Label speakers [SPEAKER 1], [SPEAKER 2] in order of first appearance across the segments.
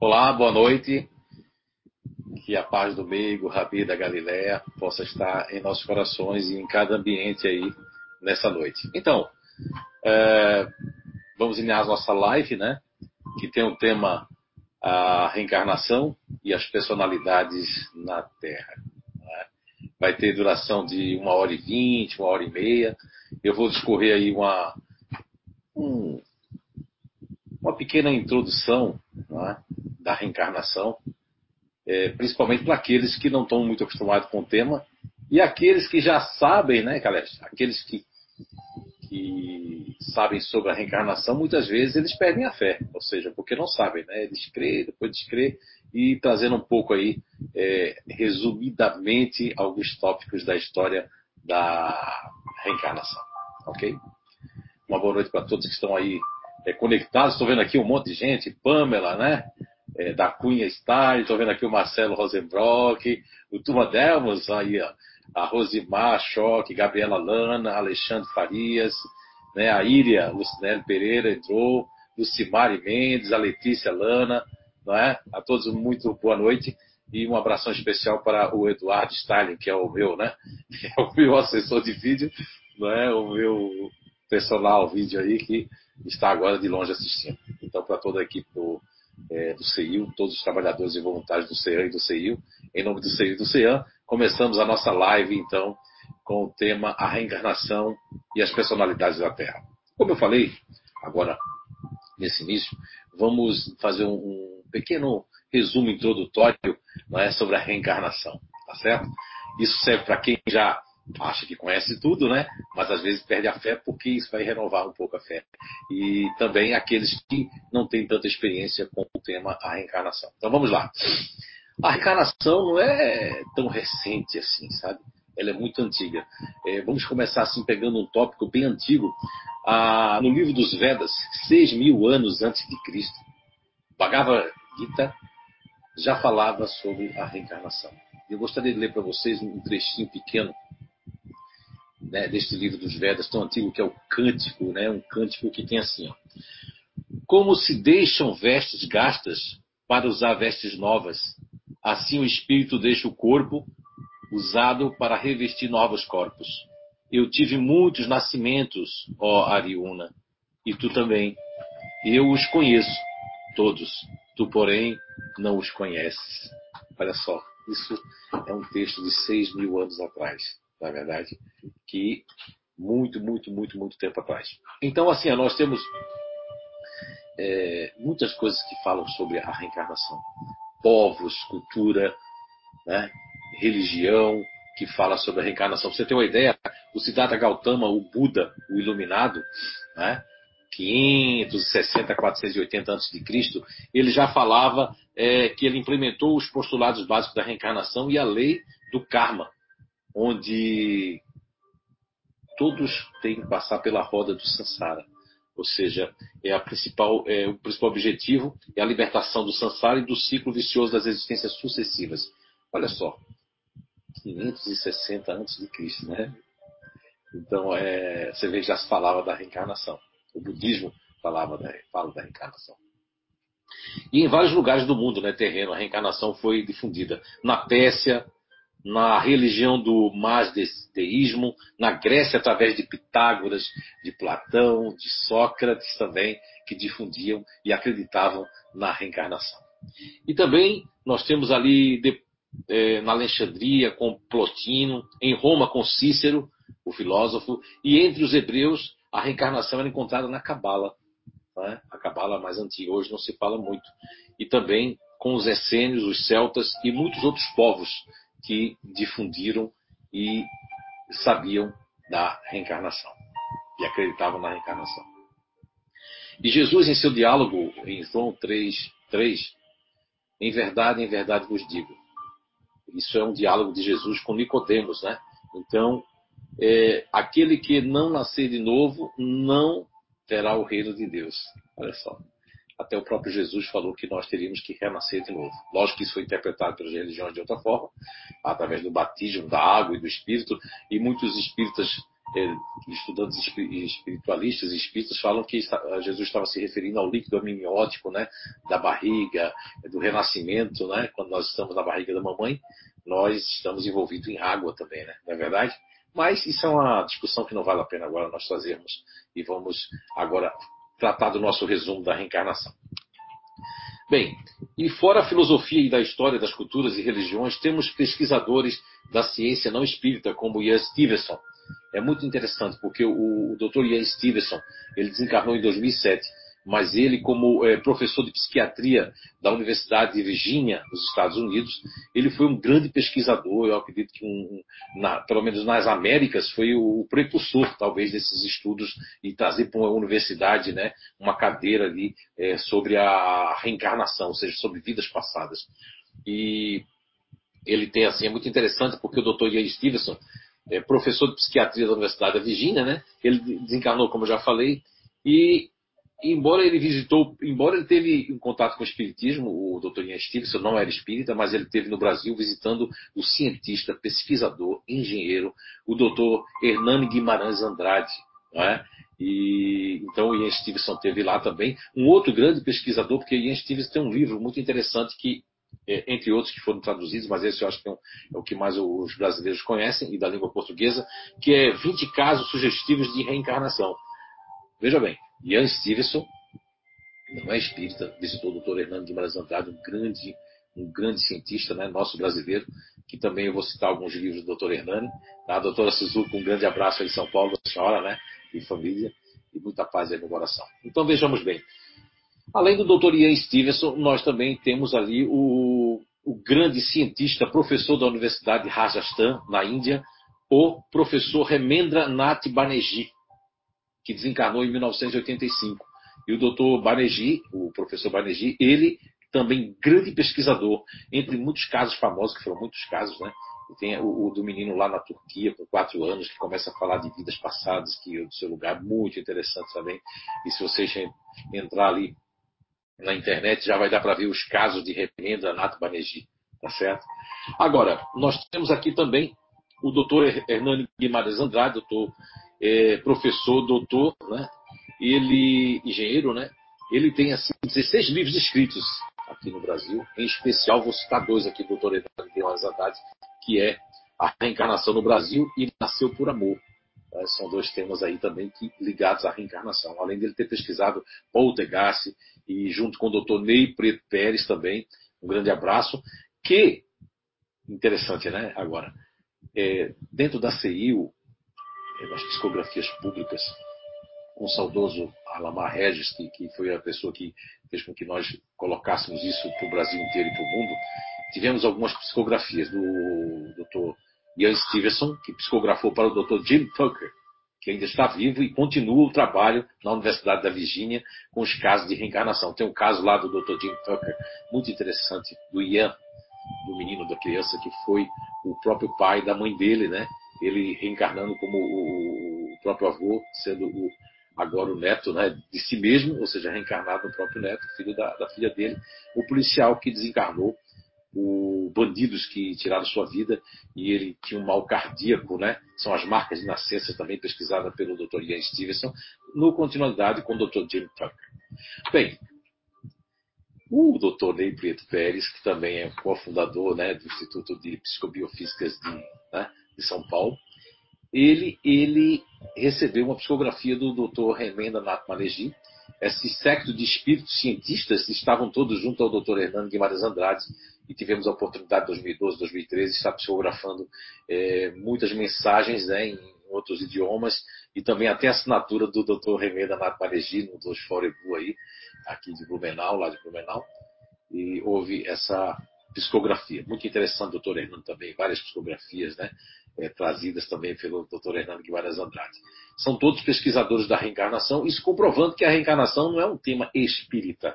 [SPEAKER 1] Olá, boa noite. Que a paz do meigo, Rabi da Galileia, possa estar em nossos corações e em cada ambiente aí nessa noite. Então, é, vamos iniciar a nossa live, né? Que tem o tema a reencarnação e as personalidades na Terra. Né? Vai ter duração de uma hora e vinte, uma hora e meia. Eu vou discorrer aí uma, um, uma pequena introdução né, da reencarnação, é, principalmente para aqueles que não estão muito acostumados com o tema e aqueles que já sabem, né, Caleb? Aqueles que, que sabem sobre a reencarnação, muitas vezes eles perdem a fé, ou seja, porque não sabem, né? Eles creem, depois descrê e trazendo um pouco aí, é, resumidamente, alguns tópicos da história da reencarnação, ok? Uma boa noite para todos que estão aí é, conectados. Estou vendo aqui um monte de gente, Pamela, né? É, da Cunha Star, estou vendo aqui o Marcelo Rosenbrock, o Turma Delmos, aí, ó, a Rosimar Choque, Gabriela Lana, Alexandre Farias, né, a Íria Lucinelli Pereira entrou, Lucimari Mendes, a Letícia Lana, não é? A todos muito boa noite e um abração especial para o Eduardo Stalin, que é o meu, né? É o meu assessor de vídeo, não é? O meu personal vídeo aí que está agora de longe assistindo. Então, para toda a equipe do, é, do CEIU, todos os trabalhadores e voluntários do CEAM e do CEIU, em nome do CEIU e do CEAM, começamos a nossa live, então, com o tema A Reencarnação e as Personalidades da Terra. Como eu falei, agora, nesse início, vamos fazer um, um pequeno resumo introdutório é, sobre a reencarnação, tá certo? Isso serve para quem já acha que conhece tudo, né? Mas às vezes perde a fé porque isso vai renovar um pouco a fé. E também aqueles que não têm tanta experiência com o tema a reencarnação. Então vamos lá. A reencarnação não é tão recente assim, sabe? Ela é muito antiga. É, vamos começar assim pegando um tópico bem antigo. Ah, no livro dos Vedas, seis mil anos antes de Cristo, Bhagavad Gita já falava sobre a reencarnação. Eu gostaria de ler para vocês um trechinho pequeno né, deste livro dos Vedas tão antigo que é o Cântico, né, um cântico que tem assim: ó, Como se deixam vestes gastas para usar vestes novas, assim o espírito deixa o corpo usado para revestir novos corpos. Eu tive muitos nascimentos, ó Ariuna, e tu também. Eu os conheço, todos. Tu, porém, não os conheces. Olha só, isso é um texto de seis mil anos atrás na verdade, que muito, muito, muito, muito tempo atrás. Então, assim, nós temos é, muitas coisas que falam sobre a reencarnação. Povos, cultura, né? religião, que fala sobre a reencarnação. você tem uma ideia, o Siddhartha Gautama, o Buda, o iluminado, né? 560, 480 a.C., ele já falava é, que ele implementou os postulados básicos da reencarnação e a lei do karma onde todos têm que passar pela roda do samsara. Ou seja, é, é, o principal objetivo é a libertação do samsara e do ciclo vicioso das existências sucessivas. Olha só, 560 antes de Cristo, né? Então, é, você vê já se falava da reencarnação. O budismo falava da, fala da reencarnação. E em vários lugares do mundo, né, terreno, a reencarnação foi difundida. Na Pérsia, na religião do masdeísmo, na Grécia através de Pitágoras, de Platão, de Sócrates também, que difundiam e acreditavam na reencarnação. E também nós temos ali de, é, na Alexandria com Plotino, em Roma com Cícero, o filósofo, e entre os hebreus a reencarnação era encontrada na Cabala, né? a Cabala mais antiga, hoje não se fala muito, e também com os essênios, os celtas e muitos outros povos que difundiram e sabiam da reencarnação e acreditavam na reencarnação. E Jesus, em seu diálogo em João 3, 3, em verdade, em verdade vos digo. Isso é um diálogo de Jesus com Nicodemos, né? Então, é, aquele que não nascer de novo não terá o reino de Deus. Olha só. Até o próprio Jesus falou que nós teríamos que renascer de novo. Lógico que isso foi interpretado pelas religiões de outra forma, através do batismo da água e do Espírito, e muitos espíritas é, estudantes espiritualistas e espíritas falam que Jesus estava se referindo ao líquido amniótico, né, da barriga, do renascimento, né, quando nós estamos na barriga da mamãe, nós estamos envolvidos em água também, né, não é verdade? Mas isso é uma discussão que não vale a pena agora nós fazermos e vamos agora tratar do nosso resumo da reencarnação. Bem, e fora a filosofia e da história das culturas e religiões, temos pesquisadores da ciência não espírita, como Ian Stevenson. É muito interessante, porque o, o Dr. Ian Stevenson, ele desencarnou em 2007, mas ele, como é, professor de psiquiatria da Universidade de Virgínia, nos Estados Unidos, ele foi um grande pesquisador. Eu acredito que, um, na, pelo menos nas Américas, foi o, precursor, talvez, desses estudos e trazer para uma universidade né, uma cadeira ali é, sobre a reencarnação, ou seja, sobre vidas passadas. E ele tem, assim, é muito interessante, porque o Dr. Ian Stevenson, é professor de psiquiatria da Universidade da Virgínia, né, ele desencarnou, como eu já falei, e embora ele visitou, embora ele teve um contato com o espiritismo, o Dr. Ian Stevenson não era espírita, mas ele teve no Brasil visitando o cientista, pesquisador, engenheiro, o Dr. Hernani Guimarães Andrade, não é? E então o Ian Stevenson teve lá também um outro grande pesquisador, porque Ian Stevenson tem um livro muito interessante que é, entre outros que foram traduzidos, mas esse eu acho que é, um, é, o que mais os brasileiros conhecem e da língua portuguesa, que é 20 casos sugestivos de reencarnação. Veja bem, Ian Stevenson não é espírita, visitou o Dr. Hernando Guimarães Andrade, um grande, um grande cientista, né, nosso brasileiro, que também eu vou citar alguns livros do Dr. Hernani. Tá? A doutora Suzuki, um grande abraço aí em São Paulo, a senhora, né, e família, e muita paz aí no coração. Então vejamos bem. Além do Dr. Ian Stevenson, nós também temos ali o, o grande cientista, professor da Universidade de Rajasthan, na Índia, o professor Remendra Nath Banerjee que desencarnou em 1985. E o doutor Banerjee, o professor Banerjee, ele também grande pesquisador, entre muitos casos famosos, que foram muitos casos, né? Tem o, o, do menino lá na Turquia, com quatro anos, que começa a falar de vidas passadas, que é do seu lugar, muito interessante também. E se vocês entrar ali na internet, já vai dar para ver os casos de remenda Nato Banerjee, tá certo? Agora, nós temos aqui também o doutor Hernani Guimarães Andrade, doutor é, professor, doutor, né? Ele, engenheiro, né? Ele tem assim 16 livros escritos aqui no Brasil. Em especial, vou citar dois aqui, doutor Eduardo Guimarães Haddad, que é a reencarnação no Brasil e nasceu por amor. É, são dois temas aí também que, ligados à reencarnação. Além dele ter pesquisado Paul Degassi e junto com o doutor Ney Preto Pérez também, um grande abraço, que, interessante, né? Agora, é, dentro da CIU, nas psicografias públicas, com o saudoso Alamar Regis, que, que foi a pessoa que fez com que nós colocássemos isso para o Brasil inteiro e para o mundo, tivemos algumas psicografias do Dr. Ian Stevenson, que psicografou para o Dr. Jim Tucker, que ainda está vivo e continua o trabalho na Universidade da Virgínia com os casos de reencarnação. Tem um caso lá do Dr. Jim Tucker, muito interessante, do Ian, do menino, da criança, que foi o próprio pai da mãe dele, né? ele reencarnando como o, próprio avô, sendo o, agora o neto né, de si mesmo, ou seja, reencarnado no próprio neto, filho da, da filha dele, o policial que desencarnou, o bandidos que tiraram sua vida e ele tinha um mal cardíaco, né? São as marcas de nascença também pesquisadas pelo Dr. Ian Stevenson, no continuidade com o Dr. Jim Tucker. Bem, o Dr. Ney Prieto Pérez, que também é cofundador né, do Instituto de Psicobiofísicas de, né, de São Paulo, ele, ele recebeu uma psicografia do Dr. Remenda Nato Manegi. Esse secto de espíritos cientistas estavam todos junto ao Dr. Hernando Guimarães Andrade e tivemos a oportunidade em 2012, 2013 de estar psicografando é, muitas mensagens né, em outros idiomas e também até a assinatura do Dr. Remenda Nato Manegi no dos Forebu aí, aqui de Blumenau, lá de Blumenau. E houve essa psicografia. Muito interessante, doutor Hernando também, várias psicografias, né? é, trazidas também pelo Dr. Hernando Guimarães Andrade. São todos pesquisadores da reencarnação, isso comprovando que a reencarnação não é um tema espírita.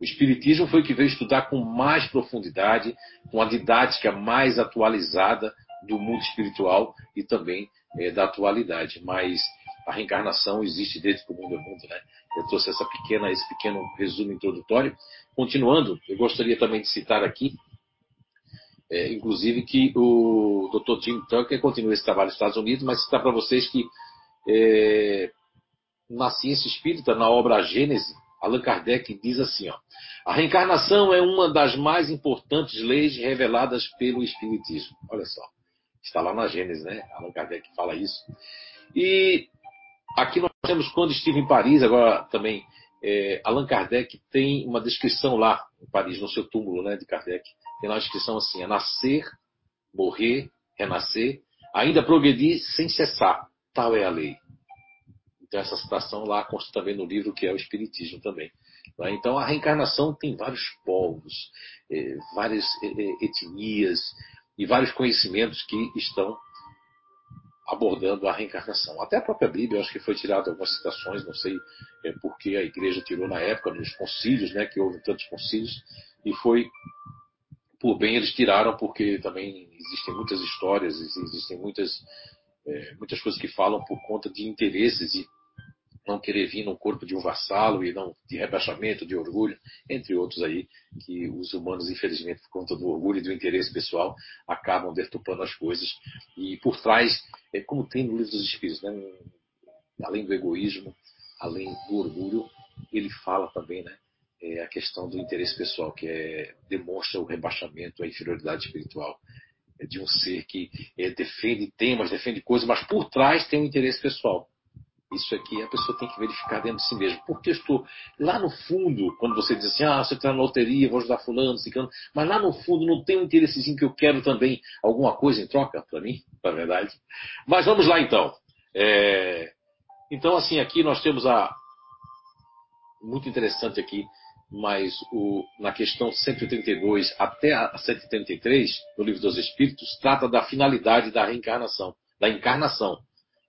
[SPEAKER 1] O Espiritismo foi o que veio estudar com mais profundidade, com a didática mais atualizada do mundo espiritual e também é, da atualidade. Mas a reencarnação existe desde que o mundo é mundo, né? Eu trouxe essa pequena, esse pequeno resumo introdutório. Continuando, eu gostaria também de citar aqui é, inclusive que o Dr. Tim Tucker continua esse trabalho nos Estados Unidos, mas citar para vocês que é, na ciência espírita, na obra Gênese, Allan Kardec diz assim: ó, a reencarnação é uma das mais importantes leis reveladas pelo Espiritismo. Olha só, está lá na Gênese, né? Allan Kardec fala isso. E aqui nós temos, quando estive em Paris, agora também, é, Allan Kardec tem uma descrição lá em Paris, no seu túmulo né, de Kardec. Tem lá uma descrição assim: é nascer, morrer, renascer, ainda progredir sem cessar. Tal é a lei. Então, essa citação lá consta também no livro que é o Espiritismo também. Né? Então, a reencarnação tem vários povos, eh, várias eh, etnias e vários conhecimentos que estão abordando a reencarnação. Até a própria Bíblia, acho que foi tirada algumas citações, não sei é, por que a igreja tirou na época, nos concílios, né, que houve tantos concílios, e foi por bem eles tiraram, porque também existem muitas histórias, existem muitas, é, muitas coisas que falam por conta de interesses e não querer vir no corpo de um vassalo e não de rebaixamento, de orgulho, entre outros aí, que os humanos, infelizmente, por conta do orgulho e do interesse pessoal, acabam deturpando as coisas. E por trás, é como tem no livro dos Espíritos, né? além do egoísmo, além do orgulho, ele fala também, né? É a questão do interesse pessoal, que é, demonstra o rebaixamento, a inferioridade espiritual é de um ser que é, defende temas, defende coisas, mas por trás tem um interesse pessoal. Isso aqui a pessoa tem que verificar dentro de si mesmo. Porque estou lá no fundo, quando você diz assim, ah, você está na loteria, vou ajudar fulano, ciclano, mas lá no fundo não tem um interessezinho que eu quero também alguma coisa em troca para mim, na verdade. Mas vamos lá então. É... Então, assim, aqui nós temos a. Muito interessante aqui, mas o... na questão 132 até a 133, no Livro dos Espíritos, trata da finalidade da reencarnação, da encarnação.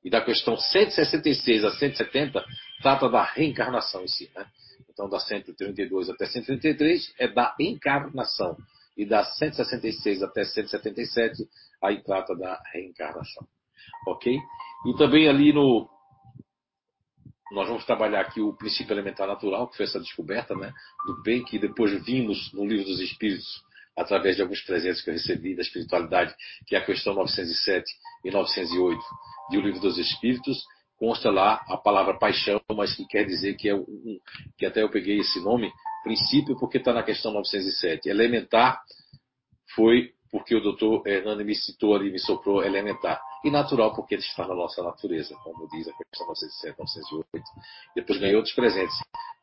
[SPEAKER 1] E da questão 166 a 170 trata da reencarnação em si. Né? Então, da 132 até 133 é da encarnação. E da 166 até 177, aí trata da reencarnação. Ok? E também ali no. Nós vamos trabalhar aqui o princípio elementar natural, que foi essa descoberta né, do bem, que depois vimos no Livro dos Espíritos, através de alguns presentes que eu recebi da espiritualidade, que é a questão 907 e 908 de O Livro dos Espíritos, consta lá a palavra paixão, mas que quer dizer que é um, que até eu peguei esse nome, princípio, porque está na questão 907. Elementar foi porque o doutor Hernani me citou ali, me soprou elementar. E natural, porque ele está na nossa natureza, como diz a questão 907, 908. Depois ganhei outros presentes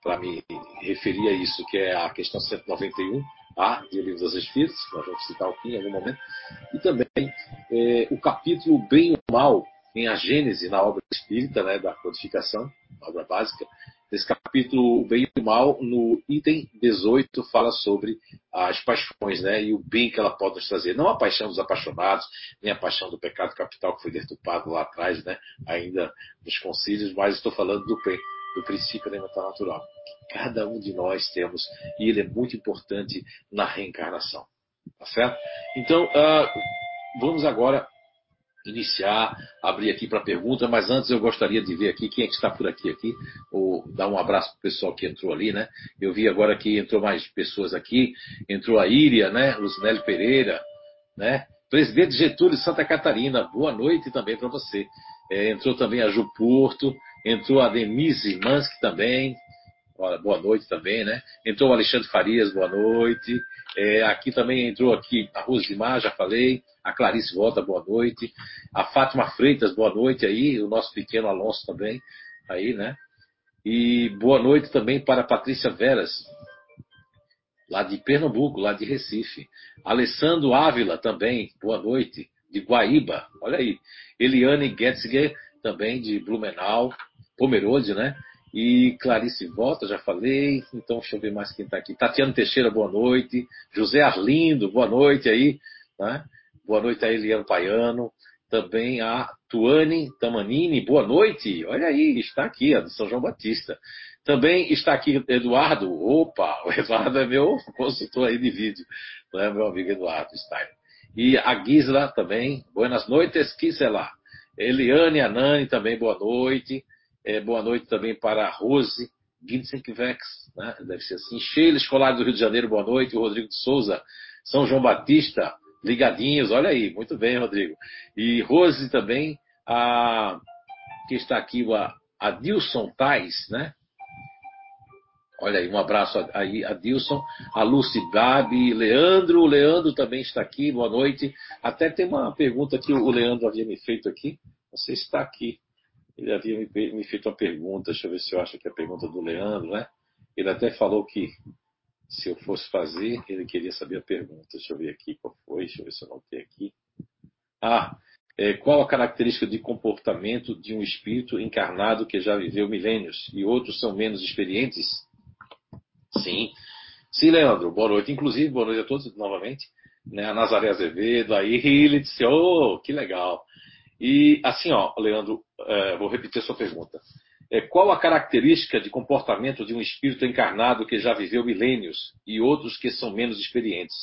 [SPEAKER 1] para me referir a isso, que é a questão 191, a de O Livro dos Espíritos, nós vamos citar aqui em algum momento, e também é, o capítulo Bem ou Mal, em A Gênese, na obra espírita, né, da codificação, obra básica, Nesse capítulo, o bem e o mal, no item 18, fala sobre as paixões, né? E o bem que ela pode nos trazer. Não a paixão dos apaixonados, nem a paixão do pecado capital que foi deturpado lá atrás, né? Ainda nos concílios, mas estou falando do bem, do princípio elementar natural. Cada um de nós temos, e ele é muito importante na reencarnação. Tá certo? Então, uh, vamos agora iniciar, abrir aqui para pergunta, mas antes eu gostaria de ver aqui quem é que está por aqui, aqui ou dar um abraço para o pessoal que entrou ali, né? Eu vi agora que entrou mais pessoas aqui, entrou a Íria, né? Lucinelli Pereira, né? Presidente Getúlio Santa Catarina, boa noite também para você. É, entrou também a Ju Porto, entrou a Denise Mansky também, boa noite também, né? Entrou o Alexandre Farias, boa noite. É, aqui também entrou aqui a Rosimar, já falei. A Clarice Volta, boa noite. A Fátima Freitas, boa noite aí. O nosso pequeno Alonso também, aí, né? E boa noite também para a Patrícia Veras, lá de Pernambuco, lá de Recife. Alessandro Ávila também, boa noite, de Guaíba, olha aí. Eliane Getzger, também de Blumenau, Pomerode, né? E Clarice Volta, já falei. Então, deixa eu ver mais quem está aqui. Tatiana Teixeira, boa noite. José Arlindo, boa noite aí. Né? Boa noite a Eliano Paiano. Também a Tuane Tamanini, boa noite. Olha aí, está aqui, a de São João Batista. Também está aqui Eduardo. Opa, o Eduardo é meu consultor aí de vídeo. Né? Meu amigo Eduardo Stein. E a Gisela também. Buenas noites, Gisela. Eliane Anani também, boa noite. É, boa noite também para a Rose Ginsenvex, né? deve ser assim. Sheila Escolar do Rio de Janeiro, boa noite. O Rodrigo de Souza, São João Batista, ligadinhos, olha aí, muito bem, Rodrigo. E Rose também, a, que está aqui, a, a Dilson Tais, né? Olha aí, um abraço aí a Dilson, a Lucy Babi, Leandro, o Leandro também está aqui, boa noite. Até tem uma pergunta que o Leandro havia me feito aqui, se está aqui. Ele havia me feito uma pergunta, deixa eu ver se eu acho que é a pergunta do Leandro, né? Ele até falou que se eu fosse fazer, ele queria saber a pergunta. Deixa eu ver aqui qual foi, deixa eu ver se eu notei aqui. Ah, é, qual a característica de comportamento de um espírito encarnado que já viveu milênios e outros são menos experientes? Sim. Sim, Leandro, boa noite. Inclusive, boa noite a todos novamente. Né? A Nazaré Azevedo, a Ilitz, oh, que legal. E assim, ó, Leandro, é, vou repetir sua pergunta. É, qual a característica de comportamento de um espírito encarnado que já viveu milênios e outros que são menos experientes?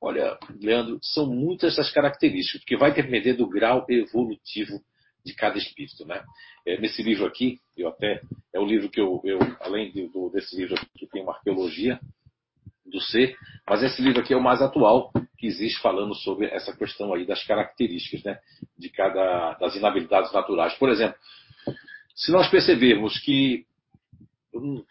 [SPEAKER 1] Olha, Leandro, são muitas as características, porque vai depender do grau evolutivo de cada espírito, né? É, nesse livro aqui, eu até é o livro que eu, eu além de, do, desse livro aqui, que tem uma arqueologia do ser, mas esse livro aqui é o mais atual que existe falando sobre essa questão aí das características, né, de cada das inabilidades naturais. Por exemplo, se nós percebermos que hum,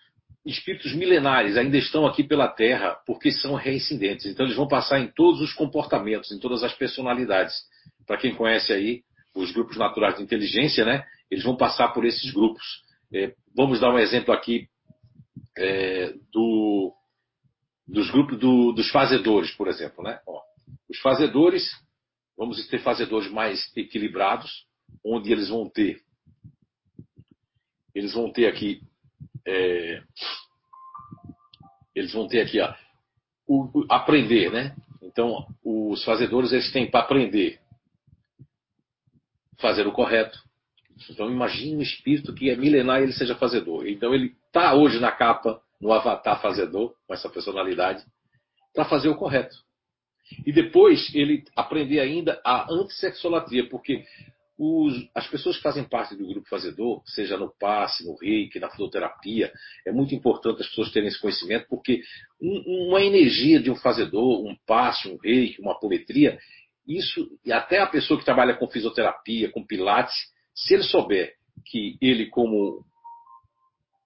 [SPEAKER 1] espíritos milenares ainda estão aqui pela Terra porque são reincidentes, então eles vão passar em todos os comportamentos, em todas as personalidades. Para quem conhece aí os grupos naturais de inteligência, né, eles vão passar por esses grupos. É, vamos dar um exemplo aqui é, do, dos grupos do, dos fazedores, por exemplo. Né? Ó, os fazedores, vamos ter fazedores mais equilibrados, onde eles vão ter eles vão ter aqui é, eles vão ter aqui ó, o, o, aprender, né? Então, os fazedores eles têm para aprender fazer o correto. Então, imagine um espírito que é milenar e ele seja fazedor. Então, ele está hoje na capa, no avatar fazedor, com essa personalidade, para fazer o correto. E depois ele aprender ainda a antissexolatria, porque os, as pessoas que fazem parte do grupo fazedor, seja no passe, no reiki, na fitoterapia, é muito importante as pessoas terem esse conhecimento, porque um, uma energia de um fazedor, um passe, um reiki, uma apometria, isso, e até a pessoa que trabalha com fisioterapia, com pilates, se ele souber que ele, como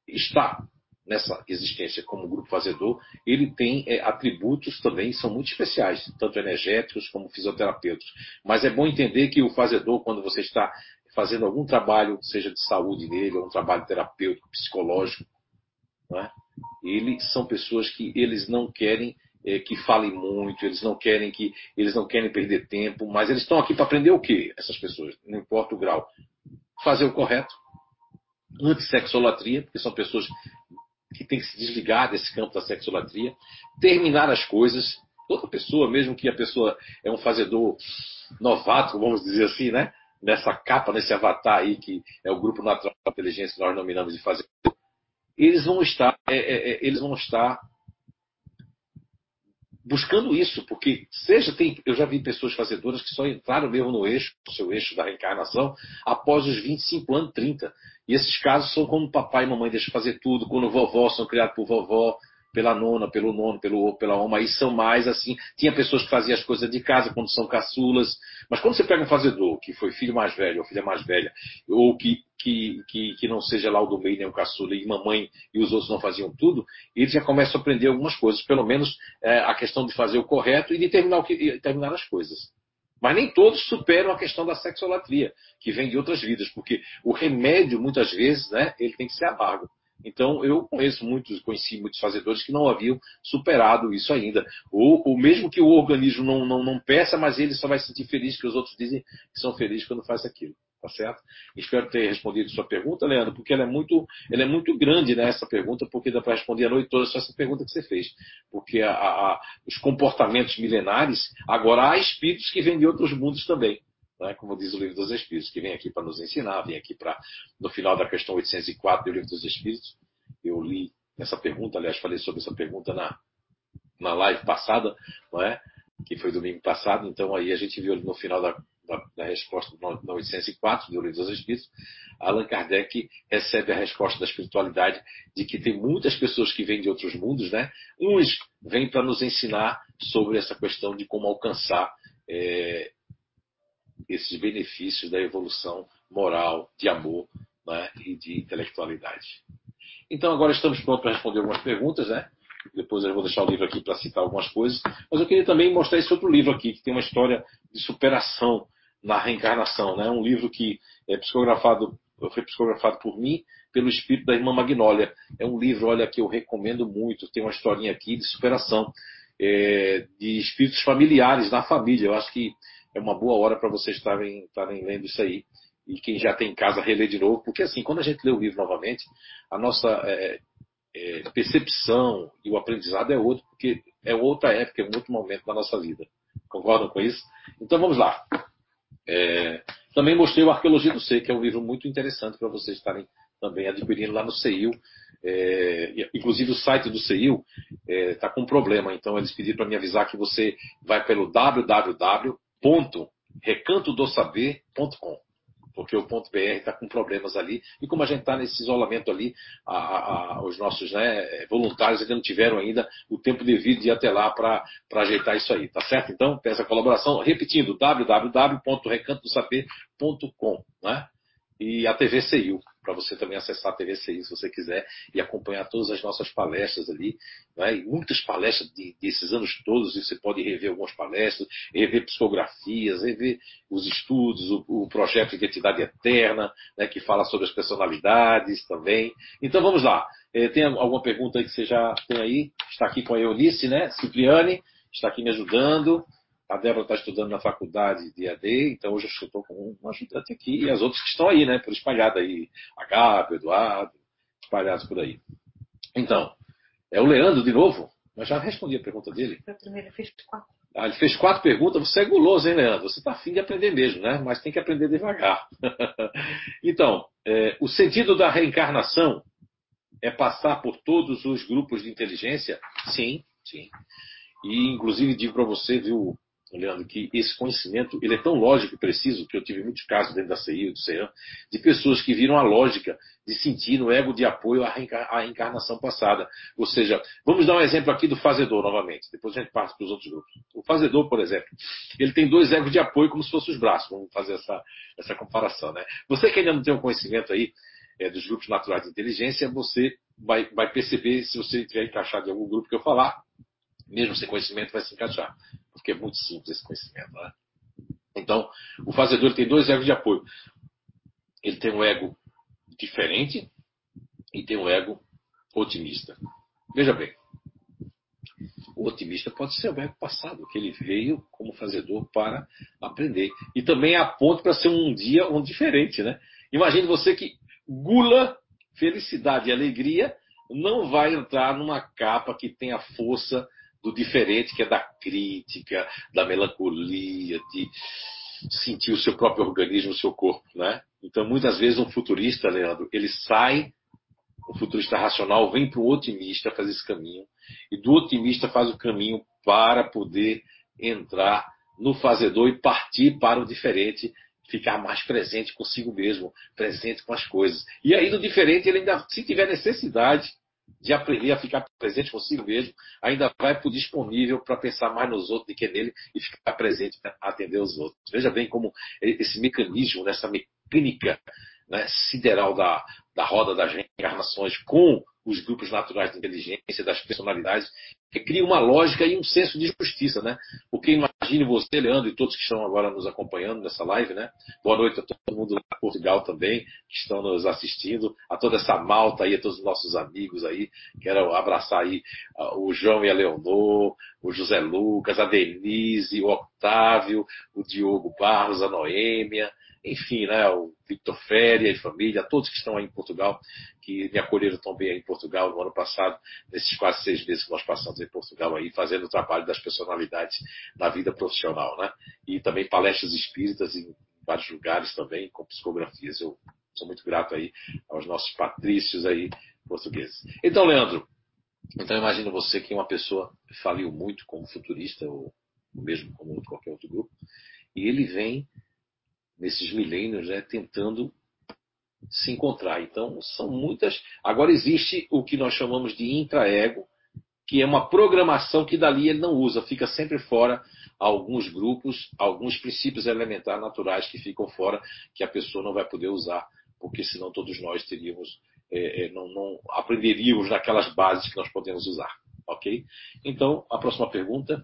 [SPEAKER 1] está nessa existência como grupo fazedor, ele tem é, atributos também são muito especiais, tanto energéticos como fisioterapêuticos. Mas é bom entender que o fazedor, quando você está fazendo algum trabalho, seja de saúde nele, ou um trabalho terapêutico, psicológico, é? eles são pessoas que eles não querem é, que falem muito, eles não querem que eles não querem perder tempo, mas eles estão aqui para aprender o quê? Essas pessoas, não importa o grau, fazer o correto, antissexolatria, porque são pessoas que tem que se desligar desse campo da sexolatria, terminar as coisas. Toda pessoa, mesmo que a pessoa é um fazedor novato, vamos dizer assim, né? Nessa capa, nesse avatar aí, que é o grupo natural da inteligência que nós nominamos de fazedor, eles vão estar, é, é, é, eles vão estar buscando isso, porque seja tem, eu já vi pessoas fazedoras que só entraram mesmo no eixo, no seu eixo da reencarnação, após os 25 anos, 30. E esses casos são como papai e mamãe deixam fazer tudo, quando vovó são criados por vovó, pela nona, pelo nono, pelo, pela oma, aí são mais assim. Tinha pessoas que faziam as coisas de casa quando são caçulas, mas quando você pega um fazedor que foi filho mais velho ou filha mais velha, ou que, que, que, que não seja lá o do meio nem o caçula, e mamãe e os outros não faziam tudo, ele já começa a aprender algumas coisas, pelo menos é, a questão de fazer o correto e de terminar, o que, terminar as coisas. Mas nem todos superam a questão da sexolatria, que vem de outras vidas, porque o remédio, muitas vezes, né, ele tem que ser amargo. Então, eu conheço muitos, conheci muitos fazedores que não haviam superado isso ainda. Ou, ou mesmo que o organismo não, não, não peça, mas ele só vai se sentir feliz, que os outros dizem que são felizes quando faz aquilo. Tá certo? Espero ter respondido sua pergunta, Leandro, porque ela é muito, ela é muito grande né, essa pergunta, porque dá para responder a noite toda só essa pergunta que você fez. Porque a, a, os comportamentos milenares, agora há espíritos que vêm de outros mundos também né, como diz o Livro dos Espíritos, que vem aqui para nos ensinar, vem aqui para, no final da questão 804 do Livro dos Espíritos, eu li essa pergunta, aliás, falei sobre essa pergunta na, na live passada, não é? que foi domingo passado, então aí a gente viu no final da, na, na resposta na 804 do Livro dos Espíritos, Allan Kardec recebe a resposta da espiritualidade de que tem muitas pessoas que vêm de outros mundos, né? Uns vêm para nos ensinar sobre essa questão de como alcançar é, esses benefícios da evolução moral, de amor né? e de intelectualidade. Então agora estamos prontos para responder algumas perguntas, né? Depois eu vou deixar o livro aqui para citar algumas coisas. Mas eu queria também mostrar esse outro livro aqui, que tem uma história de superação na reencarnação. Né? Um livro que é psicografado, foi psicografado por mim, pelo espírito da irmã Magnólia. É um livro, olha, que eu recomendo muito. Tem uma historinha aqui de superação é, de espíritos familiares na família. Eu acho que é uma boa hora para vocês estarem, estarem lendo isso aí. E quem já tem em casa, reler de novo. Porque assim, quando a gente lê o livro novamente, a nossa é, é, percepção e o aprendizado é outro, porque é outra época, é um outro momento da nossa vida. Concordam com isso? Então vamos lá. É, também mostrei o Arqueologia do Ser, que é um livro muito interessante para vocês estarem também adquirindo lá no CEIU. É, inclusive o site do CEIU está é, com um problema, então eles pediram para me avisar que você vai pelo www.recantodosaber.com porque o ponto .br está com problemas ali. E como a gente está nesse isolamento ali, a, a, os nossos né, voluntários ainda não tiveram ainda o tempo devido de ir até lá para ajeitar isso aí, tá certo? Então, peço a colaboração, repetindo, www.recantodosaber.com, né? E a TV CIU para você também acessar a TVCI se você quiser e acompanhar todas as nossas palestras ali. Né? Muitas palestras de, desses anos todos, e você pode rever algumas palestras, rever psicografias, rever os estudos, o, o projeto Identidade Eterna, né? que fala sobre as personalidades também. Então vamos lá. É, tem alguma pergunta aí que você já tem aí? Está aqui com a Eunice, né? Cipriane, está aqui me ajudando. A Débora está estudando na faculdade de AD, então hoje eu estou com um ajudante aqui e as outras que estão aí, né? Por espalhada aí. A Gabi, Eduardo, espalhados por aí. Então, é o Leandro de novo. Mas já respondi a pergunta dele.
[SPEAKER 2] A primeira fez quatro.
[SPEAKER 1] Ah, ele fez quatro perguntas. Você é guloso, hein, Leandro? Você está afim de aprender mesmo, né? Mas tem que aprender devagar. então, é, o sentido da reencarnação é passar por todos os grupos de inteligência? Sim, sim. E, inclusive, digo para você, viu, Leandro, que esse conhecimento ele é tão lógico e preciso que eu tive muitos casos dentro da CI, do CEAM, de pessoas que viram a lógica de sentir no ego de apoio à, reencarnação passada. Ou seja, vamos dar um exemplo aqui do fazedor novamente, depois a gente passa para os outros grupos. O fazedor, por exemplo, ele tem dois egos de apoio como se fossem os braços, vamos fazer essa, essa comparação. Né? Você que ainda não tem o um conhecimento aí é, dos grupos naturais de inteligência, você vai, vai perceber se você tiver encaixado em algum grupo que eu falar, mesmo sem conhecimento, vai se encaixar. Porque é muito simples esse conhecimento. Né? Então, o fazedor tem dois egos de apoio. Ele tem um ego diferente e tem um ego otimista. Veja bem, o otimista pode ser o ego passado, que ele veio como fazedor para aprender. E também aponta para ser um dia um diferente, né? Imagine você que gula, felicidade e alegria não vai entrar numa capa que tem a força do diferente, que é da crítica, da melancolia, de sentir o seu próprio organismo, o seu corpo, né? Então, muitas vezes, um futurista, Leandro, ele sai, o futurista racional vem para o otimista fazer esse caminho, e do otimista faz o caminho para poder entrar no fazedor e partir para o diferente, ficar mais presente consigo mesmo, presente com as coisas. E aí, no diferente, ele ainda, se tiver necessidade, de aprender a ficar presente consigo mesmo, ainda vai para o disponível para pensar mais nos outros do que nele e ficar presente para atender os outros. Veja bem como esse mecanismo, nessa mecânica né, sideral da, da roda das reencarnações com os grupos naturais de inteligência, das personalidades, que cria uma lógica e um senso de justiça, né? Porque imagine você, Leandro, e todos que estão agora nos acompanhando nessa live, né? Boa noite a todo mundo lá em Portugal também, que estão nos assistindo, a toda essa malta aí, a todos os nossos amigos aí. Quero abraçar aí o João e a Leonor, o José Lucas, a Denise, o Octávio, o Diogo Barros, a Noêmia, enfim, né, o Victor Féria e família, todos que estão aí em Portugal, que me acolheram tão bem aí em Portugal no ano passado, nesses quase seis meses que nós passamos em Portugal aí, fazendo o trabalho das personalidades na vida profissional, né? E também palestras espíritas em vários lugares também, com psicografias. Eu sou muito grato aí aos nossos patrícios aí portugueses. Então, Leandro, então imagina você que uma pessoa faliu muito como futurista, ou mesmo como qualquer outro grupo, e ele vem nesses milênios, né, tentando se encontrar. Então, são muitas. Agora, existe o que nós chamamos de intraego, que é uma programação que dali ele não usa, fica sempre fora alguns grupos, alguns princípios elementares naturais que ficam fora, que a pessoa não vai poder usar, porque senão todos nós teríamos, é, é, não, não aprenderíamos naquelas bases que nós podemos usar. Ok? Então, a próxima pergunta.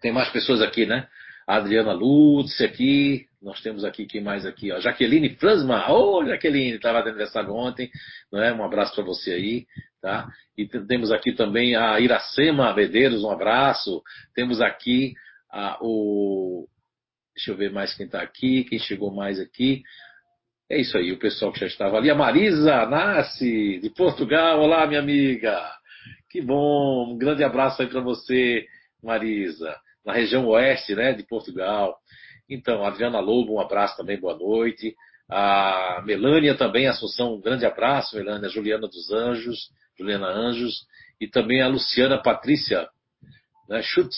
[SPEAKER 1] Tem mais pessoas aqui, né? A Adriana Lutz aqui, nós temos aqui, quem mais aqui? Ó, Jaqueline Fransma. Ô, oh, Jaqueline, estava de aniversário ontem. Né? Um abraço para você aí. Tá? E temos aqui também a Iracema Medeiros, um abraço. Temos aqui a, o. Deixa eu ver mais quem está aqui, quem chegou mais aqui. É isso aí, o pessoal que já estava ali. A Marisa Nasce, de Portugal. Olá, minha amiga. Que bom. Um grande abraço aí para você, Marisa. Na região oeste né, de Portugal. Então, Adriana Lobo, um abraço também, boa noite. A Melânia também, Assunção, um grande abraço, Melânia. Juliana dos Anjos, Juliana Anjos. E também a Luciana Patrícia né, Schutz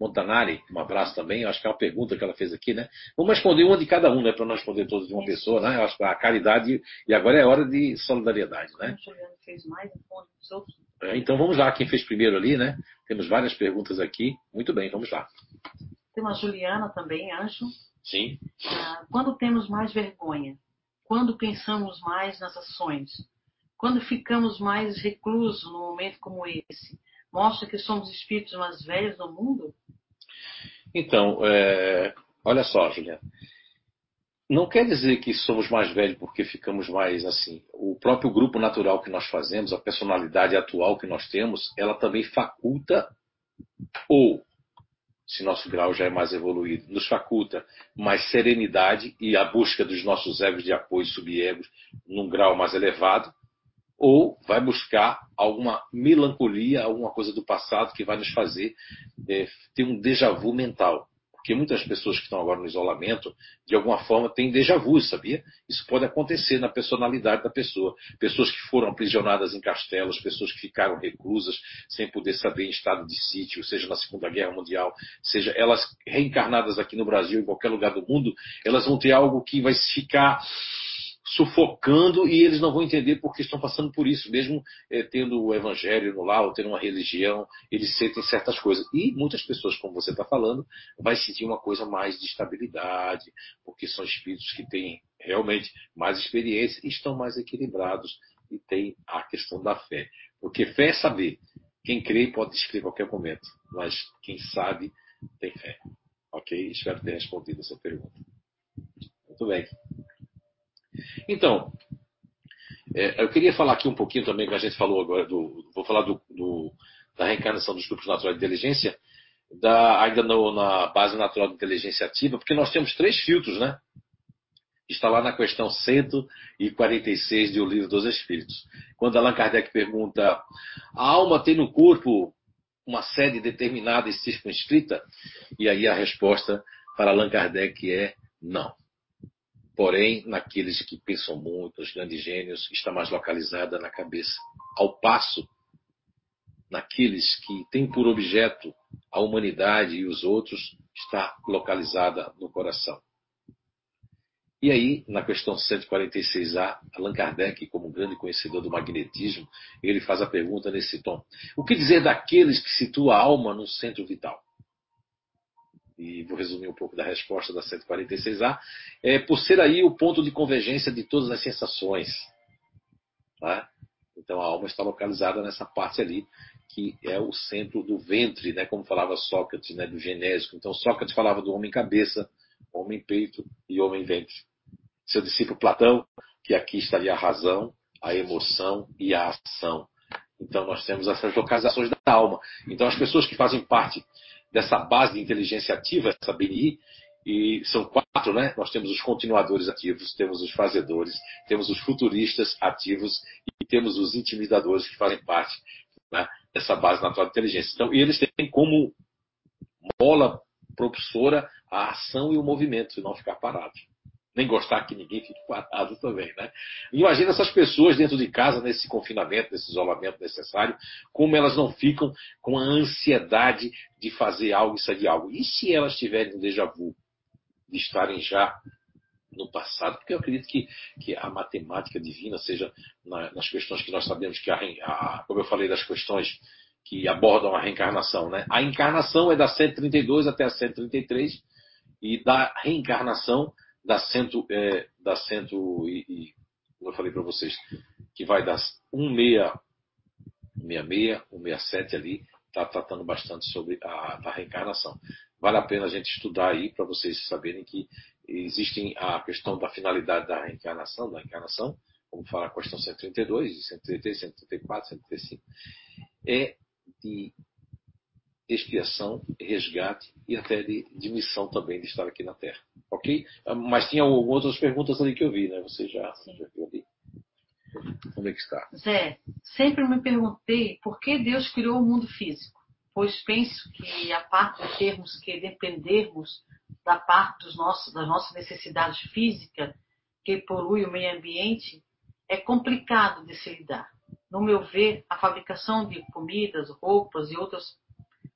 [SPEAKER 1] Montanari, um abraço também. Eu acho que é uma pergunta que ela fez aqui, né? Vamos responder uma de cada um, né? Para não responder todos de uma pessoa, né? Eu acho que a caridade. E agora é hora de solidariedade, né? É, então vamos lá, quem fez primeiro ali, né? Temos várias perguntas aqui. Muito bem, vamos lá.
[SPEAKER 2] Tem uma Juliana também, Anjo.
[SPEAKER 1] Sim.
[SPEAKER 2] Ah, quando temos mais vergonha? Quando pensamos mais nas ações? Quando ficamos mais reclusos num momento como esse? Mostra que somos espíritos mais velhos do mundo?
[SPEAKER 1] Então, é... olha só, Juliana. Não quer dizer que somos mais velhos porque ficamos mais assim. O próprio grupo natural que nós fazemos, a personalidade atual que nós temos, ela também faculta ou se nosso grau já é mais evoluído, nos faculta mais serenidade e a busca dos nossos egos de apoio subegos num grau mais elevado, ou vai buscar alguma melancolia, alguma coisa do passado que vai nos fazer é, ter um déjà vu mental. Porque muitas pessoas que estão agora no isolamento, de alguma forma, têm déjà vu, sabia? Isso pode acontecer na personalidade da pessoa. Pessoas que foram aprisionadas em castelos, pessoas que ficaram reclusas, sem poder saber em estado de sítio, seja na Segunda Guerra Mundial, seja elas reencarnadas aqui no Brasil, em qualquer lugar do mundo, elas vão ter algo que vai ficar sufocando e eles não vão entender porque estão passando por isso, mesmo é, tendo o evangelho no lar ou tendo uma religião, eles sentem certas coisas. E muitas pessoas, como você está falando, vai sentir uma coisa mais de estabilidade, porque são espíritos que têm realmente mais experiência e estão mais equilibrados e tem a questão da fé. Porque fé é saber. Quem crê pode descrever a qualquer momento, mas quem sabe tem fé. Ok? Espero ter respondido essa pergunta. Muito bem. Então, é, eu queria falar aqui um pouquinho também, que a gente falou agora, do, vou falar do, do, da reencarnação dos grupos naturais de inteligência, da, ainda no, na base natural de inteligência ativa, porque nós temos três filtros, né? Está lá na questão 146 do Livro dos Espíritos. Quando Allan Kardec pergunta: a alma tem no corpo uma sede determinada e circunscrita? E aí a resposta para Allan Kardec é não. Porém, naqueles que pensam muito, os grandes gênios, está mais localizada na cabeça. Ao passo, naqueles que têm por objeto a humanidade e os outros, está localizada no coração. E aí, na questão 146A, Allan Kardec, como grande conhecedor do magnetismo, ele faz a pergunta nesse tom: O que dizer daqueles que situam a alma no centro vital? E vou resumir um pouco da resposta da 146A, é por ser aí o ponto de convergência de todas as sensações. Tá? Então a alma está localizada nessa parte ali, que é o centro do ventre, né? como falava Sócrates, né? do genésico. Então Sócrates falava do homem cabeça, homem peito e homem ventre. Seu discípulo Platão, que aqui estaria a razão, a emoção e a ação. Então nós temos essas localizações da alma. Então as pessoas que fazem parte dessa base de inteligência ativa, essa BNI, e são quatro, né? Nós temos os continuadores ativos, temos os fazedores, temos os futuristas ativos e temos os intimidadores que fazem parte né, dessa base natural de inteligência. Então, eles têm como mola propulsora a ação e o movimento, e não ficar parado nem gostar que ninguém fique parado também, né? Imagina essas pessoas dentro de casa, nesse confinamento, nesse isolamento necessário, como elas não ficam com a ansiedade de fazer algo e sair de algo. E se elas tiverem um déjà vu, de estarem já no passado, porque eu acredito que, que a matemática divina, seja na, nas questões que nós sabemos que, a, a, como eu falei, das questões que abordam a reencarnação, né? A encarnação é da 132 até a 133 e da reencarnação da, cento, é, da cento e, e, como eu falei para vocês, que vai das 166, 167 ali, está tratando bastante sobre a, a, reencarnação. Vale a pena a gente estudar aí para vocês saberem que existem a questão da finalidade da reencarnação, da encarnação, como fala a questão 132, 133, 134, 135, é de expiação, resgate e até de, de missão também de estar aqui na Terra. Ok? Mas tinha outras perguntas ali que eu vi, né? Você já, já viu ali. Como é que está?
[SPEAKER 2] Zé, sempre me perguntei por que Deus criou o mundo físico, pois penso que a parte de termos que dependermos da parte dos nossos, das nossas necessidades físicas que polui o meio ambiente é complicado de se lidar. No meu ver, a fabricação de comidas, roupas e outras